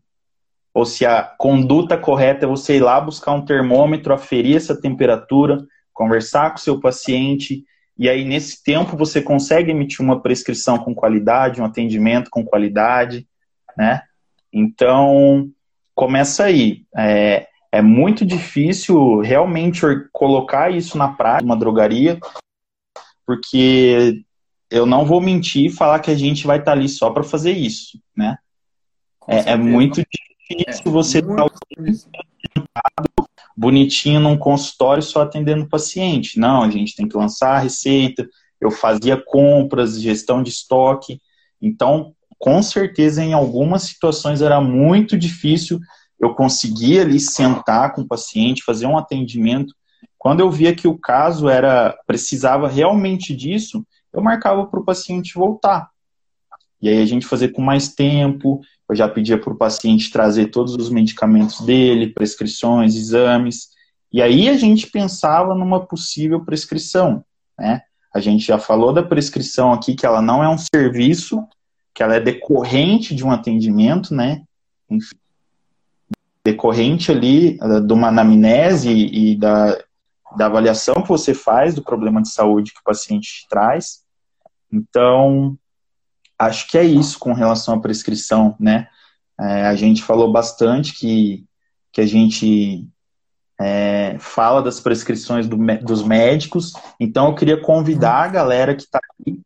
ou se a conduta correta é você ir lá buscar um termômetro, aferir essa temperatura, conversar com o seu paciente, e aí, nesse tempo, você consegue emitir uma prescrição com qualidade, um atendimento com qualidade, né? Então, começa aí. É, é muito difícil realmente colocar isso na prática, uma drogaria, porque eu não vou mentir e falar que a gente vai estar ali só para fazer isso, né? É, é, muito difícil é, você estar bonitinho num consultório só atendendo paciente. Não, a gente tem que lançar a receita, eu fazia compras, gestão de estoque. Então, com certeza, em algumas situações era muito difícil eu conseguir ali sentar com o paciente, fazer um atendimento. Quando eu via que o caso era precisava realmente disso, eu marcava para o paciente voltar. E aí a gente fazer com mais tempo, eu já pedia para o paciente trazer todos os medicamentos dele, prescrições, exames. E aí a gente pensava numa possível prescrição, né? A gente já falou da prescrição aqui, que ela não é um serviço, que ela é decorrente de um atendimento, né? Enfim, decorrente ali uh, de uma anamnese e da, da avaliação que você faz do problema de saúde que o paciente traz. Então, acho que é isso com relação à prescrição, né? É, a gente falou bastante que, que a gente é, fala das prescrições do, dos médicos, então eu queria convidar a galera que está aqui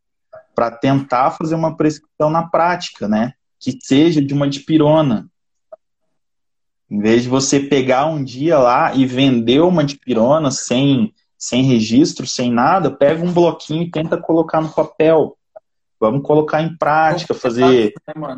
para tentar fazer uma prescrição na prática, né? Que seja de uma dipirona. Em vez de você pegar um dia lá e vender uma dipirona sem, sem registro, sem nada, pega um bloquinho e tenta colocar no papel. Vamos colocar em prática, fazer. Né,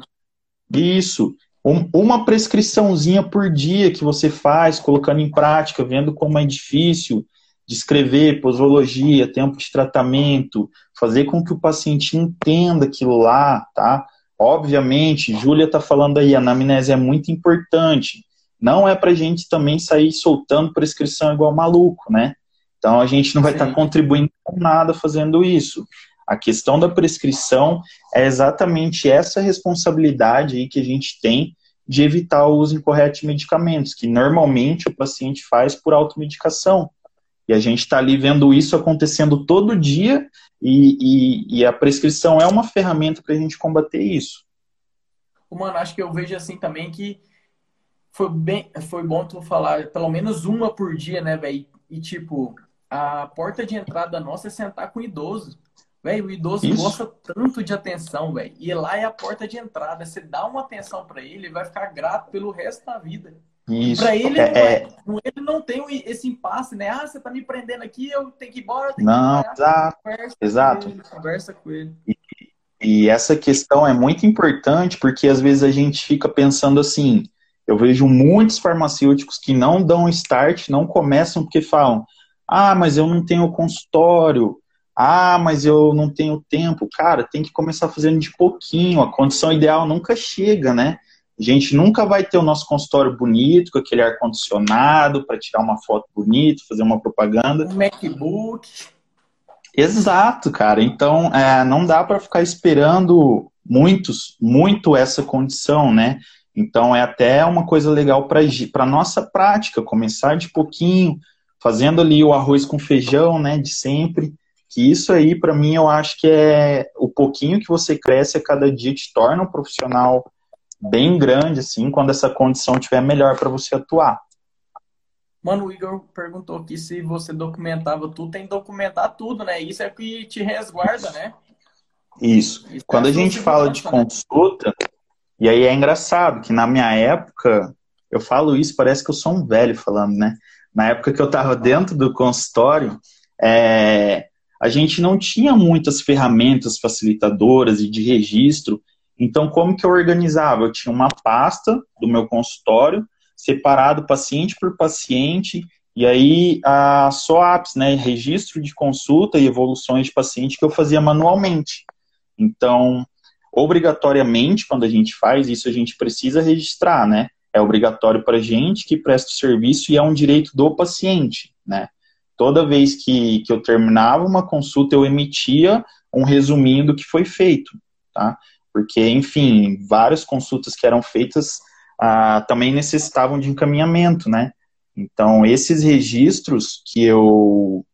Isso. Um, uma prescriçãozinha por dia que você faz, colocando em prática, vendo como é difícil descrever posologia, tempo de tratamento, fazer com que o paciente entenda aquilo lá, tá? Obviamente, Júlia está falando aí, a anamnese é muito importante. Não é para a gente também sair soltando prescrição igual maluco, né? Então a gente não vai estar tá contribuindo com nada fazendo isso. A questão da prescrição é exatamente essa responsabilidade aí que a gente tem de evitar o uso incorreto de medicamentos, que normalmente o paciente faz por automedicação. E a gente está ali vendo isso acontecendo todo dia, e, e, e a prescrição é uma ferramenta para a gente combater isso. Mano, acho que eu vejo assim também que foi bem, foi bom tu falar pelo menos uma por dia, né, velho? E tipo, a porta de entrada nossa é sentar com idoso. Velho, o idoso Isso. gosta tanto de atenção, velho. E lá é a porta de entrada. Você dá uma atenção para ele, ele vai ficar grato pelo resto da vida. Isso. Para ele, é, não é, ele não tem esse impasse, né? Ah, você tá me prendendo aqui, eu tenho que ir embora. não, que ir exato. Conversa exato. Com ele, conversa com ele. E, e essa questão é muito importante porque às vezes a gente fica pensando assim. Eu vejo muitos farmacêuticos que não dão start, não começam porque falam: ah, mas eu não tenho consultório, ah, mas eu não tenho tempo. Cara, tem que começar fazendo de pouquinho. A condição ideal nunca chega, né? A gente nunca vai ter o nosso consultório bonito, com aquele ar-condicionado, para tirar uma foto bonita, fazer uma propaganda. Um MacBook. Exato, cara. Então, é, não dá para ficar esperando muitos, muito essa condição, né? Então, é até uma coisa legal para a nossa prática, começar de pouquinho, fazendo ali o arroz com feijão, né, de sempre. Que isso aí, para mim, eu acho que é o pouquinho que você cresce a cada dia te torna um profissional bem grande, assim, quando essa condição tiver melhor para você atuar. Mano, o Igor perguntou aqui se você documentava tudo, tem que documentar tudo, né? Isso é que te resguarda, né? Isso. Isso Quando é a gente fala de né? consulta, e aí é engraçado que na minha época, eu falo isso, parece que eu sou um velho falando, né? Na época que eu estava dentro do consultório, é, a gente não tinha muitas ferramentas facilitadoras e de registro. Então, como que eu organizava? Eu tinha uma pasta do meu consultório, separado paciente por paciente, e aí a SOAPs, né, registro de consulta e evoluções de paciente que eu fazia manualmente. Então, obrigatoriamente, quando a gente faz isso, a gente precisa registrar, né? É obrigatório para a gente que presta o serviço e é um direito do paciente, né? Toda vez que, que eu terminava uma consulta, eu emitia um resuminho do que foi feito, tá? Porque, enfim, várias consultas que eram feitas ah, também necessitavam de encaminhamento, né? Então, esses registros que eu,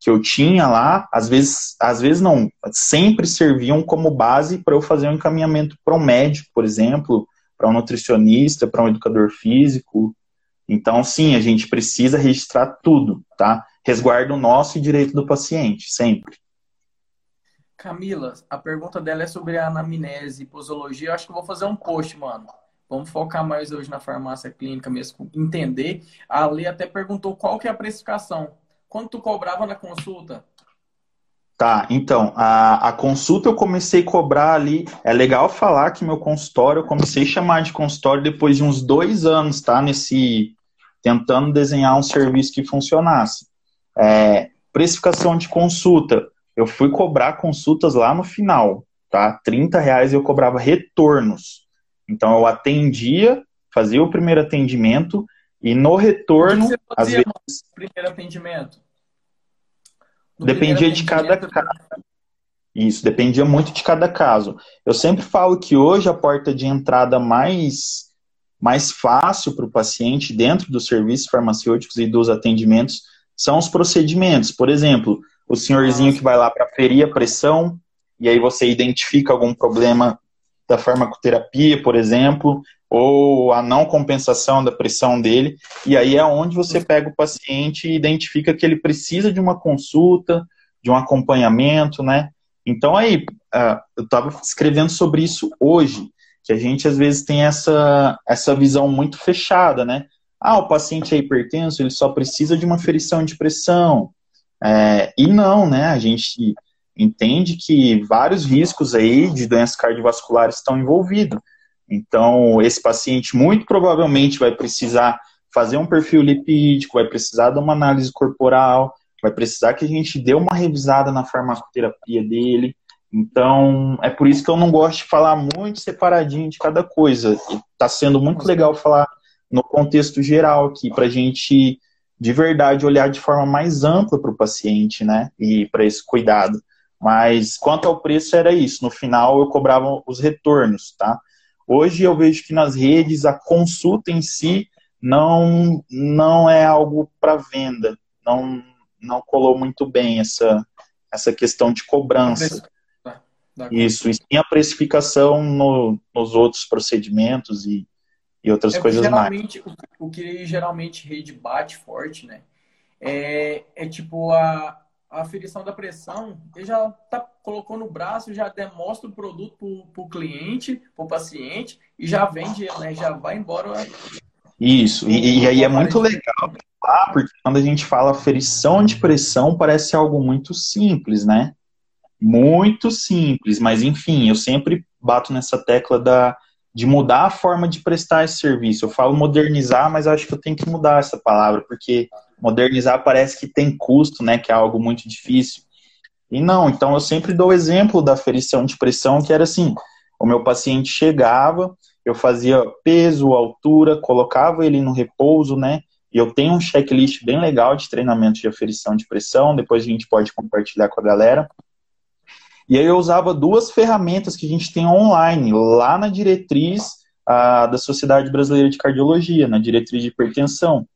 que eu tinha lá, às vezes, às vezes não, sempre serviam como base para eu fazer um encaminhamento para um médico, por exemplo, para um nutricionista, para um educador físico. Então, sim, a gente precisa registrar tudo, tá? Resguardo nosso e direito do paciente, sempre. Camila, a pergunta dela é sobre a anamnese e posologia. Eu acho que eu vou fazer um post, mano. Vamos focar mais hoje na farmácia clínica mesmo, entender. A Lê até perguntou qual que é a precificação. Quanto tu cobrava na consulta? Tá, então, a, a consulta eu comecei a cobrar ali. É legal falar que meu consultório, eu comecei a chamar de consultório depois de uns dois anos, tá? Nesse. Tentando desenhar um serviço que funcionasse. É, precificação de consulta. Eu fui cobrar consultas lá no final, tá? 30 reais eu cobrava retornos. Então eu atendia, fazia o primeiro atendimento e no retorno, às vezes. Primeiro atendimento. No dependia de cada caso. Isso, dependia muito de cada caso. Eu sempre falo que hoje a porta de entrada mais, mais fácil para o paciente dentro dos serviços farmacêuticos e dos atendimentos são os procedimentos. Por exemplo, o senhorzinho que vai lá para ferir a pressão, e aí você identifica algum problema da farmacoterapia, por exemplo, ou a não compensação da pressão dele, e aí é onde você pega o paciente e identifica que ele precisa de uma consulta, de um acompanhamento, né? Então aí, uh, eu estava escrevendo sobre isso hoje, que a gente às vezes tem essa, essa visão muito fechada, né? Ah, o paciente é hipertenso, ele só precisa de uma ferição de pressão. É, e não, né? A gente entende que vários riscos aí de doenças cardiovasculares estão envolvidos. Então, esse paciente muito provavelmente vai precisar fazer um perfil lipídico, vai precisar de uma análise corporal, vai precisar que a gente dê uma revisada na farmacoterapia dele. Então, é por isso que eu não gosto de falar muito separadinho de cada coisa. Está sendo muito legal falar no contexto geral aqui, para a gente de verdade olhar de forma mais ampla para o paciente, né? E para esse cuidado. Mas quanto ao preço era isso. No final eu cobrava os retornos, tá? Hoje eu vejo que nas redes a consulta em si não não é algo para venda. Não não colou muito bem essa essa questão de cobrança. Isso, e sim a precificação no, nos outros procedimentos e, e outras é coisas geralmente, mais. O, o que geralmente rede bate forte, né? É, é tipo a, a aferição da pressão, ele já tá, colocou no braço, já demonstra o produto para o cliente, para o paciente, e já vende né? Já vai embora. Isso, e, e aí é muito legal, porque quando a gente fala aferição de pressão, parece algo muito simples, né? Muito simples, mas enfim, eu sempre bato nessa tecla da, de mudar a forma de prestar esse serviço. Eu falo modernizar, mas acho que eu tenho que mudar essa palavra, porque modernizar parece que tem custo, né, que é algo muito difícil. E não, então eu sempre dou o exemplo da ferição de pressão, que era assim, o meu paciente chegava, eu fazia peso, altura, colocava ele no repouso, né, e eu tenho um checklist bem legal de treinamento de aferição de pressão, depois a gente pode compartilhar com a galera. E aí eu usava duas ferramentas que a gente tem online, lá na diretriz ah, da Sociedade Brasileira de Cardiologia, na diretriz de hipertensão.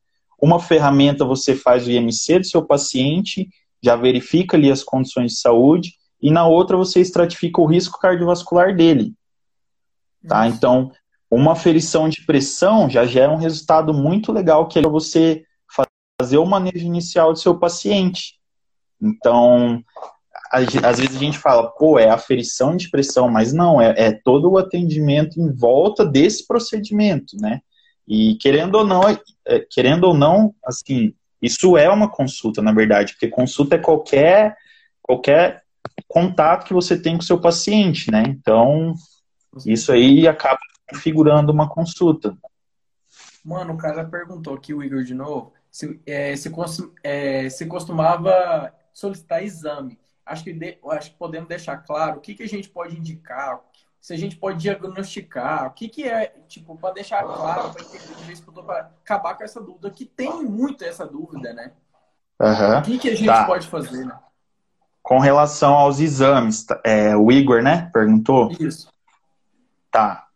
uma ferramenta você faz o IMC do seu paciente, já verifica ali as condições de saúde, e na outra você estratifica o risco cardiovascular dele. Tá? Então, uma aferição de pressão já gera um resultado muito legal, que é você fazer o manejo inicial do seu paciente. Então, às vezes a gente fala, pô, é aferição de pressão, mas não, é, é todo o atendimento em volta desse procedimento, né? E querendo ou não, é, querendo ou não, assim, isso é uma consulta, na verdade, porque consulta é qualquer, qualquer contato que você tem com o seu paciente, né? Então, isso aí acaba configurando uma consulta. Mano, o cara perguntou aqui, o Igor de novo, se, é, se, é, se costumava solicitar exame acho que, de, acho que podemos deixar claro o que, que a gente pode indicar, se a gente pode diagnosticar, o que, que é, tipo, para deixar claro, para entender, para acabar com essa dúvida, que tem muito essa dúvida, né? Uhum. O que, que a gente tá. pode fazer, né? Com relação aos exames, tá, é, o Igor, né, perguntou? Isso. Tá.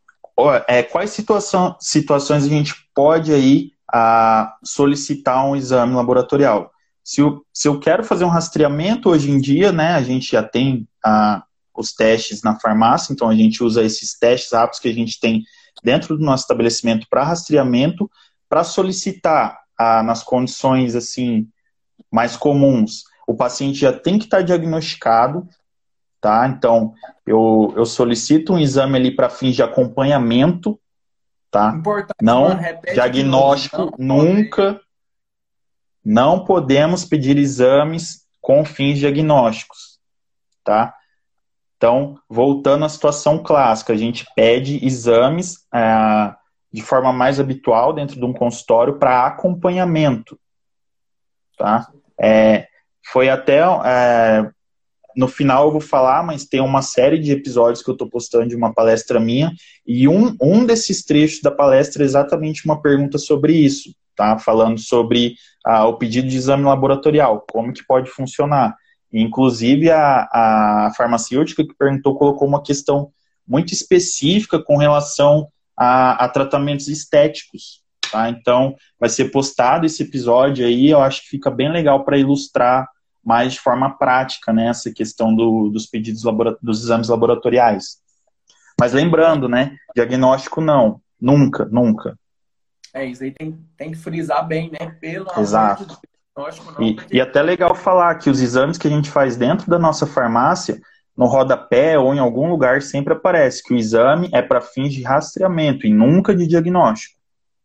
É, quais situação, situações a gente pode aí a, ah, solicitar um exame laboratorial? Se eu, se eu quero fazer um rastreamento hoje em dia, né, a gente já tem ah, os testes na farmácia, então a gente usa esses testes rápidos que a gente tem dentro do nosso estabelecimento para rastreamento, para solicitar ah, nas condições assim mais comuns. O paciente já tem que estar tá diagnosticado, tá? Então eu, eu solicito um exame ali para fins de acompanhamento, tá? Importante, não diagnóstico nunca não podemos pedir exames com fins diagnósticos, tá? Então, voltando à situação clássica, a gente pede exames é, de forma mais habitual dentro de um consultório para acompanhamento, tá? É, foi até é, no final eu vou falar, mas tem uma série de episódios que eu estou postando de uma palestra minha e um, um desses trechos da palestra é exatamente uma pergunta sobre isso, tá? Falando sobre ah, o pedido de exame laboratorial, como que pode funcionar. Inclusive, a, a farmacêutica que perguntou colocou uma questão muito específica com relação a, a tratamentos estéticos. Tá? Então, vai ser postado esse episódio aí, eu acho que fica bem legal para ilustrar mais de forma prática né, essa questão do, dos pedidos dos exames laboratoriais. Mas lembrando, né, diagnóstico não, nunca, nunca. É, isso aí tem, tem que frisar bem, né? Pelo Exato. De não, e, porque... e até legal falar que os exames que a gente faz dentro da nossa farmácia, no rodapé ou em algum lugar, sempre aparece que o exame é para fins de rastreamento e nunca de diagnóstico.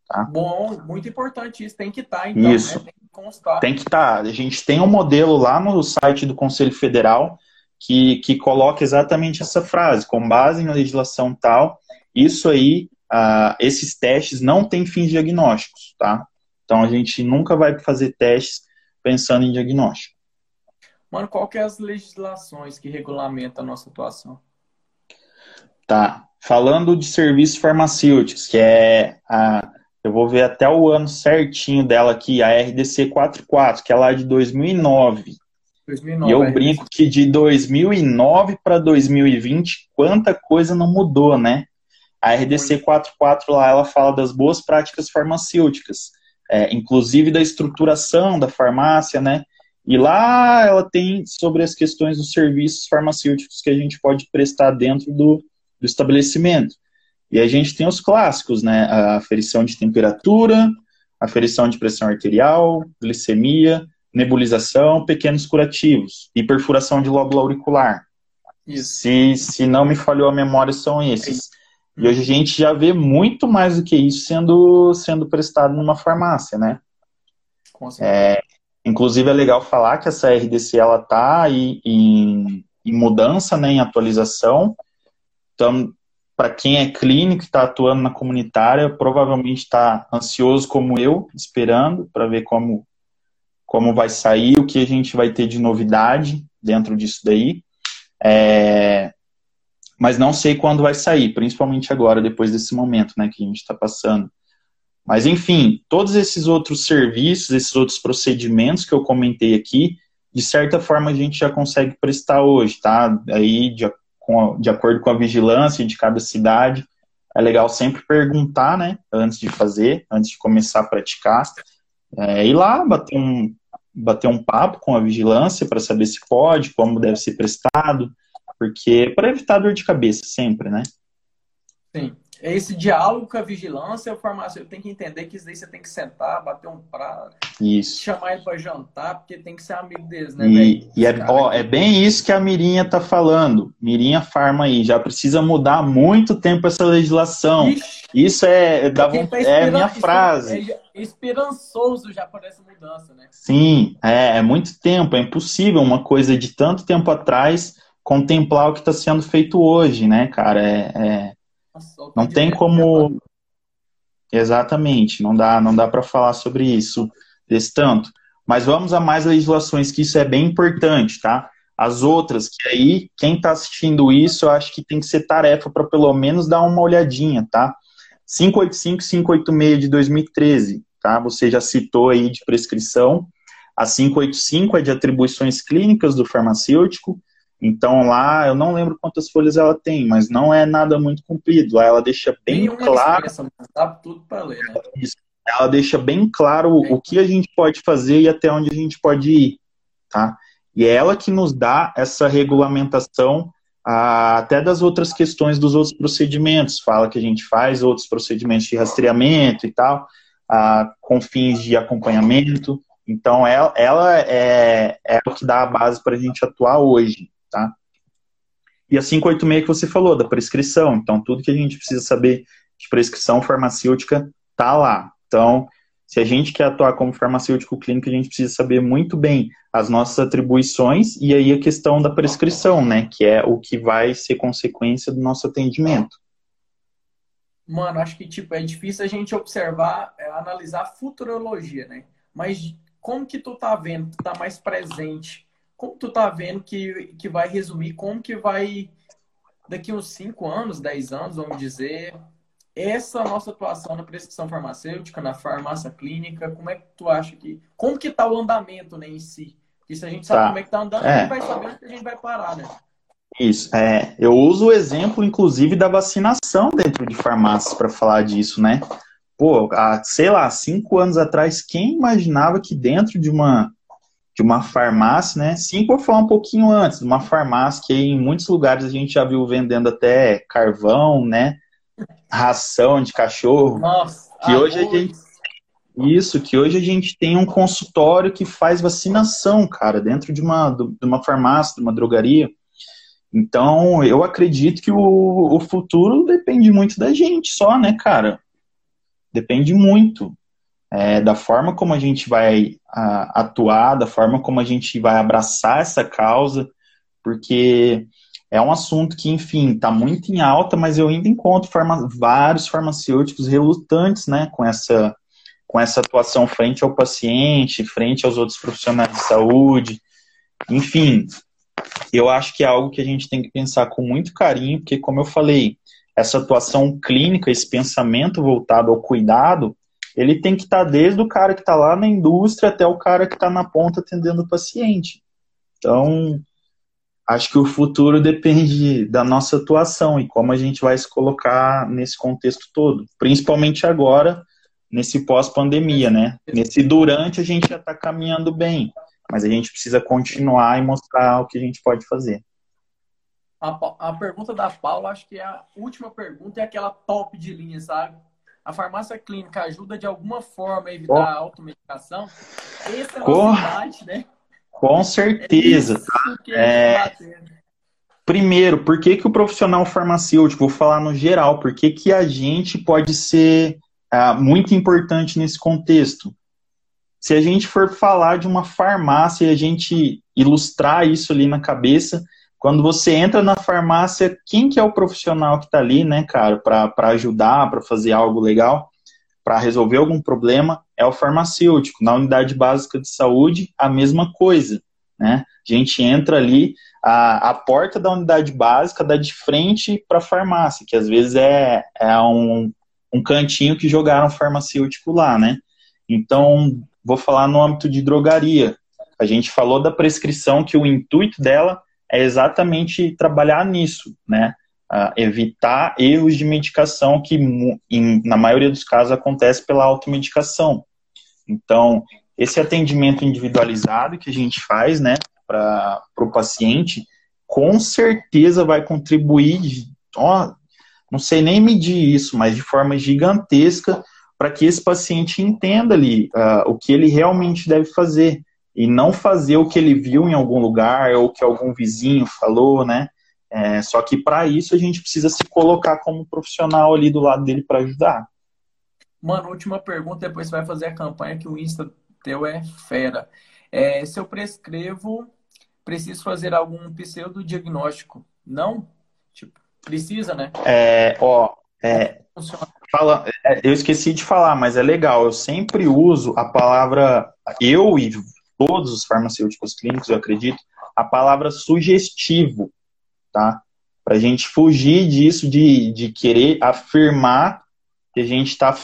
Tá? Bom, muito importante isso. Tem que estar, tá, então. Né? Isso. Né? Tem que constar. Tem que estar. Tá. A gente tem um modelo lá no site do Conselho Federal que, que coloca exatamente essa frase, com base na legislação tal, isso aí uh, esses testes não têm fins diagnósticos, tá? Então a gente nunca vai fazer testes pensando em diagnóstico. Mano, qual que é as legislações que regulamentam a nossa atuação? Tá. Falando de serviços farmacêuticos, que é a. Eu vou ver até o ano certinho dela aqui, a RDC 44, que é lá de 2009. 2009 e eu brinco que de 2009 para 2020, quanta coisa não mudou, né? A RDC 44 lá, ela fala das boas práticas farmacêuticas, é, inclusive da estruturação da farmácia, né? E lá ela tem sobre as questões dos serviços farmacêuticos que a gente pode prestar dentro do, do estabelecimento. E a gente tem os clássicos, né? A aferição de temperatura, aferição de pressão arterial, glicemia, nebulização, pequenos curativos e perfuração de lóbulo auricular. Isso. Se, se não me falhou a memória, são esses. E hoje a gente já vê muito mais do que isso sendo, sendo prestado numa farmácia, né? É, inclusive é legal falar que essa RDC ela está em, em, mudança, né, em atualização. Então, para quem é clínico e está atuando na comunitária, provavelmente está ansioso como eu, esperando para ver como, como vai sair, o que a gente vai ter de novidade dentro disso daí. É, mas não sei quando vai sair, principalmente agora, depois desse momento né, que a gente está passando. Mas, enfim, todos esses outros serviços, esses outros procedimentos que eu comentei aqui, de certa forma a gente já consegue prestar hoje, tá? Aí, de, com, de acordo com a vigilância de cada cidade, é legal sempre perguntar, né, antes de fazer, antes de começar a praticar. É ir lá, bater um, bater um papo com a vigilância para saber se pode, como deve ser prestado, porque para evitar dor de cabeça sempre, né? Sim. É esse diálogo com a vigilância, o farmacêutico tem que entender que isso daí você tem que sentar, bater um prato, isso. chamar ele para jantar, porque tem que ser amigo deles, né, E, e é, ó, é bem isso que a Mirinha tá falando. Mirinha Farma aí, já precisa mudar muito tempo essa legislação. Ixi, isso é, dá, tá é a minha frase. É esperançoso já por essa mudança, né? Sim, é, é muito tempo, é impossível uma coisa de tanto tempo atrás contemplar o que está sendo feito hoje, né, cara? É, é nossa, não tem como. Exatamente, não dá, não dá para falar sobre isso desse tanto. Mas vamos a mais legislações, que isso é bem importante, tá? As outras, que aí, quem está assistindo isso, eu acho que tem que ser tarefa para pelo menos dar uma olhadinha, tá? 585 e 586 de 2013, tá? Você já citou aí de prescrição. A 585 é de atribuições clínicas do farmacêutico. Então lá, eu não lembro quantas folhas ela tem, mas não é nada muito comprido. Lá ela deixa bem claro. Dá tudo para ler, né? Isso. Ela deixa bem claro é. o que a gente pode fazer e até onde a gente pode ir, tá? E é ela que nos dá essa regulamentação ah, até das outras questões dos outros procedimentos. Fala que a gente faz outros procedimentos de rastreamento e tal, ah, com fins de acompanhamento. Então, ela, ela é, é o que dá a base para a gente atuar hoje tá? E a 586 que você falou, da prescrição. Então, tudo que a gente precisa saber de prescrição farmacêutica tá lá. Então, se a gente quer atuar como farmacêutico clínico, a gente precisa saber muito bem as nossas atribuições e aí a questão da prescrição, né? Que é o que vai ser consequência do nosso atendimento. Mano, acho que tipo, é difícil a gente observar, é, analisar futurologia, né? Mas como que tu tá vendo, tu tá mais presente como tu tá vendo que, que vai resumir, como que vai, daqui uns 5 anos, 10 anos, vamos dizer, essa nossa atuação na prescrição farmacêutica, na farmácia clínica, como é que tu acha que, como que tá o andamento né, em si? Porque se a gente sabe tá. como é que tá andando, é. a gente vai saber onde a gente vai parar, né? Isso, é, eu uso o exemplo, inclusive, da vacinação dentro de farmácias para falar disso, né? Pô, há, sei lá, cinco anos atrás, quem imaginava que dentro de uma de uma farmácia, né? Sim, por falar um pouquinho antes, de uma farmácia que em muitos lugares a gente já viu vendendo até carvão, né? Ração de cachorro. Nossa, que hoje a gente isso, que hoje a gente tem um consultório que faz vacinação, cara, dentro de uma, de uma farmácia, de uma drogaria. Então, eu acredito que o, o futuro depende muito da gente só, né, cara? Depende muito é, da forma como a gente vai a, atuar, da forma como a gente vai abraçar essa causa, porque é um assunto que, enfim, está muito em alta, mas eu ainda encontro farma vários farmacêuticos relutantes né, com, essa, com essa atuação frente ao paciente, frente aos outros profissionais de saúde. Enfim, eu acho que é algo que a gente tem que pensar com muito carinho, porque, como eu falei, essa atuação clínica, esse pensamento voltado ao cuidado, ele tem que estar tá desde o cara que está lá na indústria até o cara que está na ponta atendendo o paciente. Então, acho que o futuro depende da nossa atuação e como a gente vai se colocar nesse contexto todo, principalmente agora, nesse pós-pandemia, né? Nesse durante a gente já está caminhando bem, mas a gente precisa continuar e mostrar o que a gente pode fazer. A, a pergunta da Paula, acho que é a última pergunta, é aquela top de linha, sabe? A farmácia clínica ajuda de alguma forma a evitar oh. a automedicação, essa é a novidade, né? Com certeza. É tá? é... Primeiro, por que, que o profissional farmacêutico, vou falar no geral, por que, que a gente pode ser uh, muito importante nesse contexto? Se a gente for falar de uma farmácia e a gente ilustrar isso ali na cabeça, quando você entra na farmácia, quem que é o profissional que está ali, né, cara, para ajudar, para fazer algo legal, para resolver algum problema, é o farmacêutico. Na unidade básica de saúde, a mesma coisa, né? A gente entra ali, a, a porta da unidade básica dá de frente para a farmácia, que às vezes é, é um, um cantinho que jogaram farmacêutico lá, né? Então, vou falar no âmbito de drogaria. A gente falou da prescrição, que o intuito dela é exatamente trabalhar nisso, né? Uh, evitar erros de medicação que, em, na maioria dos casos, acontece pela automedicação. Então, esse atendimento individualizado que a gente faz, né, para o paciente, com certeza vai contribuir, ó, não sei nem medir isso, mas de forma gigantesca para que esse paciente entenda ali uh, o que ele realmente deve fazer e não fazer o que ele viu em algum lugar ou que algum vizinho falou, né? É, só que para isso a gente precisa se colocar como profissional ali do lado dele para ajudar. Mano, última pergunta, depois você vai fazer a campanha que o Insta teu é fera. É, se eu prescrevo, preciso fazer algum pseudo-diagnóstico? Não? Tipo, precisa, né? É, ó, é, fala, é, eu esqueci de falar, mas é legal. Eu sempre uso a palavra, eu e todos os farmacêuticos clínicos, eu acredito, a palavra sugestivo, tá? Para a gente fugir disso de, de querer afirmar que a gente está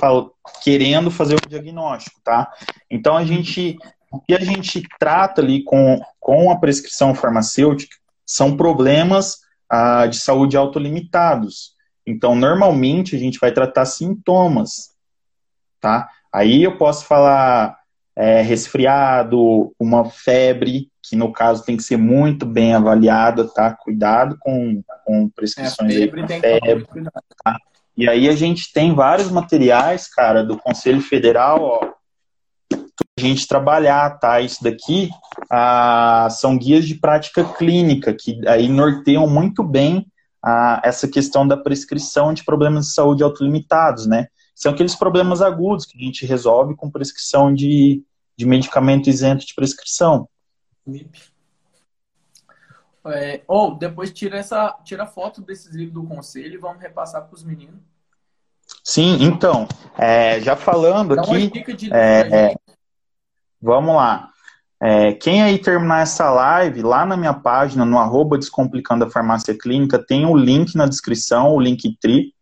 querendo fazer o diagnóstico, tá? Então a gente, o que a gente trata ali com, com a prescrição farmacêutica são problemas ah, de saúde autolimitados. Então, normalmente a gente vai tratar sintomas, tá? Aí eu posso falar é, resfriado, uma febre, que no caso tem que ser muito bem avaliada, tá? Cuidado com, com prescrições é, febre, aí febre, tá? E aí a gente tem vários materiais, cara, do Conselho Federal, ó, a gente trabalhar, tá? Isso daqui ah, são guias de prática clínica, que aí norteiam muito bem ah, essa questão da prescrição de problemas de saúde autolimitados, né? São aqueles problemas agudos que a gente resolve com prescrição de, de medicamento isento de prescrição. É, ou depois tira essa tira foto desses livros do conselho e vamos repassar para os meninos. Sim, então, é, já falando Dá aqui. É, vamos lá. É, quem aí terminar essa live, lá na minha página, no arroba Descomplicando a Farmácia Clínica, tem o um link na descrição, o link tri,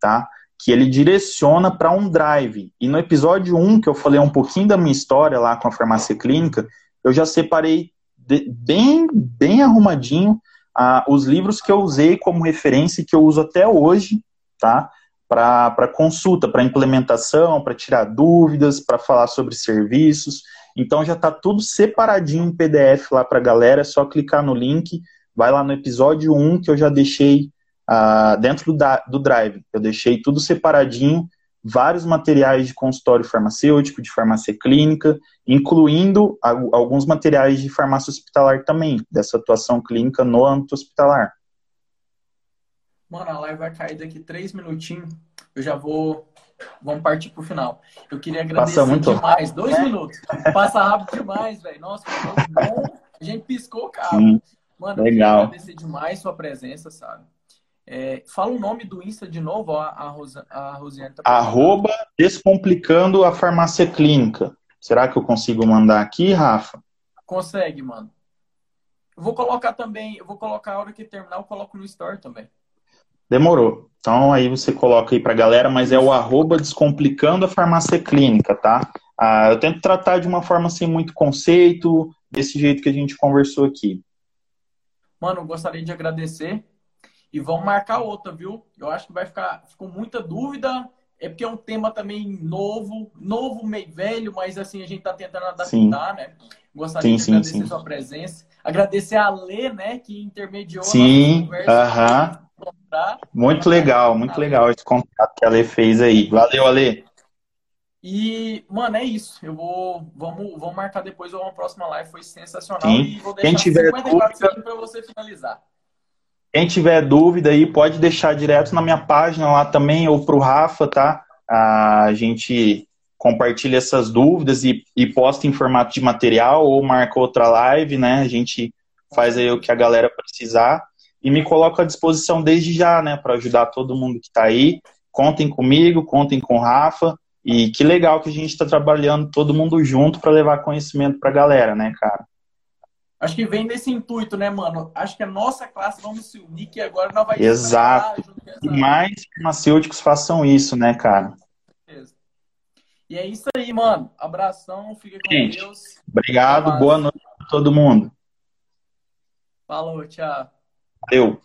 tá? Que ele direciona para um drive. E no episódio 1, que eu falei um pouquinho da minha história lá com a farmácia clínica, eu já separei de, bem, bem arrumadinho ah, os livros que eu usei como referência e que eu uso até hoje, tá? Para consulta, para implementação, para tirar dúvidas, para falar sobre serviços. Então já está tudo separadinho em PDF lá para a galera, é só clicar no link, vai lá no episódio 1 que eu já deixei ah, dentro do, do Drive. Eu deixei tudo separadinho vários materiais de consultório farmacêutico, de farmácia clínica, incluindo alguns materiais de farmácia hospitalar também, dessa atuação clínica no âmbito hospitalar. Mano, a live vai cair daqui três minutinhos. Eu já vou. Vamos partir pro final. Eu queria agradecer Passa muito demais. Dois né? minutos. Passa rápido demais, velho. Nossa, foi bom. A gente piscou o carro. Mano, Legal. eu queria agradecer demais sua presença, sabe? É, fala o nome do Insta de novo, a, a, Rosa, a Rosiane. Tá Arroba Descomplicando a Farmácia Clínica. Será que eu consigo mandar aqui, Rafa? Consegue, mano. Eu vou colocar também, eu vou colocar a hora que terminar, eu coloco no Store também. Demorou. Então aí você coloca aí pra galera, mas é o arroba Descomplicando a Farmácia Clínica, tá? Ah, eu tento tratar de uma forma sem muito conceito, desse jeito que a gente conversou aqui. Mano, gostaria de agradecer e vamos marcar outra, viu? Eu acho que vai ficar ficou muita dúvida. É porque é um tema também novo, novo, meio velho, mas assim, a gente está tentando adaptar, sim. né? Gostaria sim, de agradecer sim, sua presença. Agradecer a Lê, né, que intermediou sim. a conversa. Uhum. Muito legal, muito legal esse contato que a Lê fez aí. Valeu, Ale. E, mano, é isso. Eu vou. Vamos, vamos marcar depois uma próxima live. Foi sensacional. Sim. E vou deixar Quem tiver 54 segundos para você finalizar. Quem tiver dúvida aí, pode deixar direto na minha página lá também, ou para o Rafa, tá? A gente compartilha essas dúvidas e, e posta em formato de material ou marca outra live, né? A gente faz aí o que a galera precisar e me coloco à disposição desde já, né, para ajudar todo mundo que está aí. Contem comigo, contem com o Rafa e que legal que a gente está trabalhando todo mundo junto para levar conhecimento para a galera, né, cara? Acho que vem desse intuito, né, mano? Acho que a nossa classe vamos se unir, que agora não vai Exato. E mais farmacêuticos façam isso, né, cara? E é isso aí, mano. Abração, fica com Gente, Deus. Obrigado, boa noite a todo mundo. Falou, tchau. Valeu.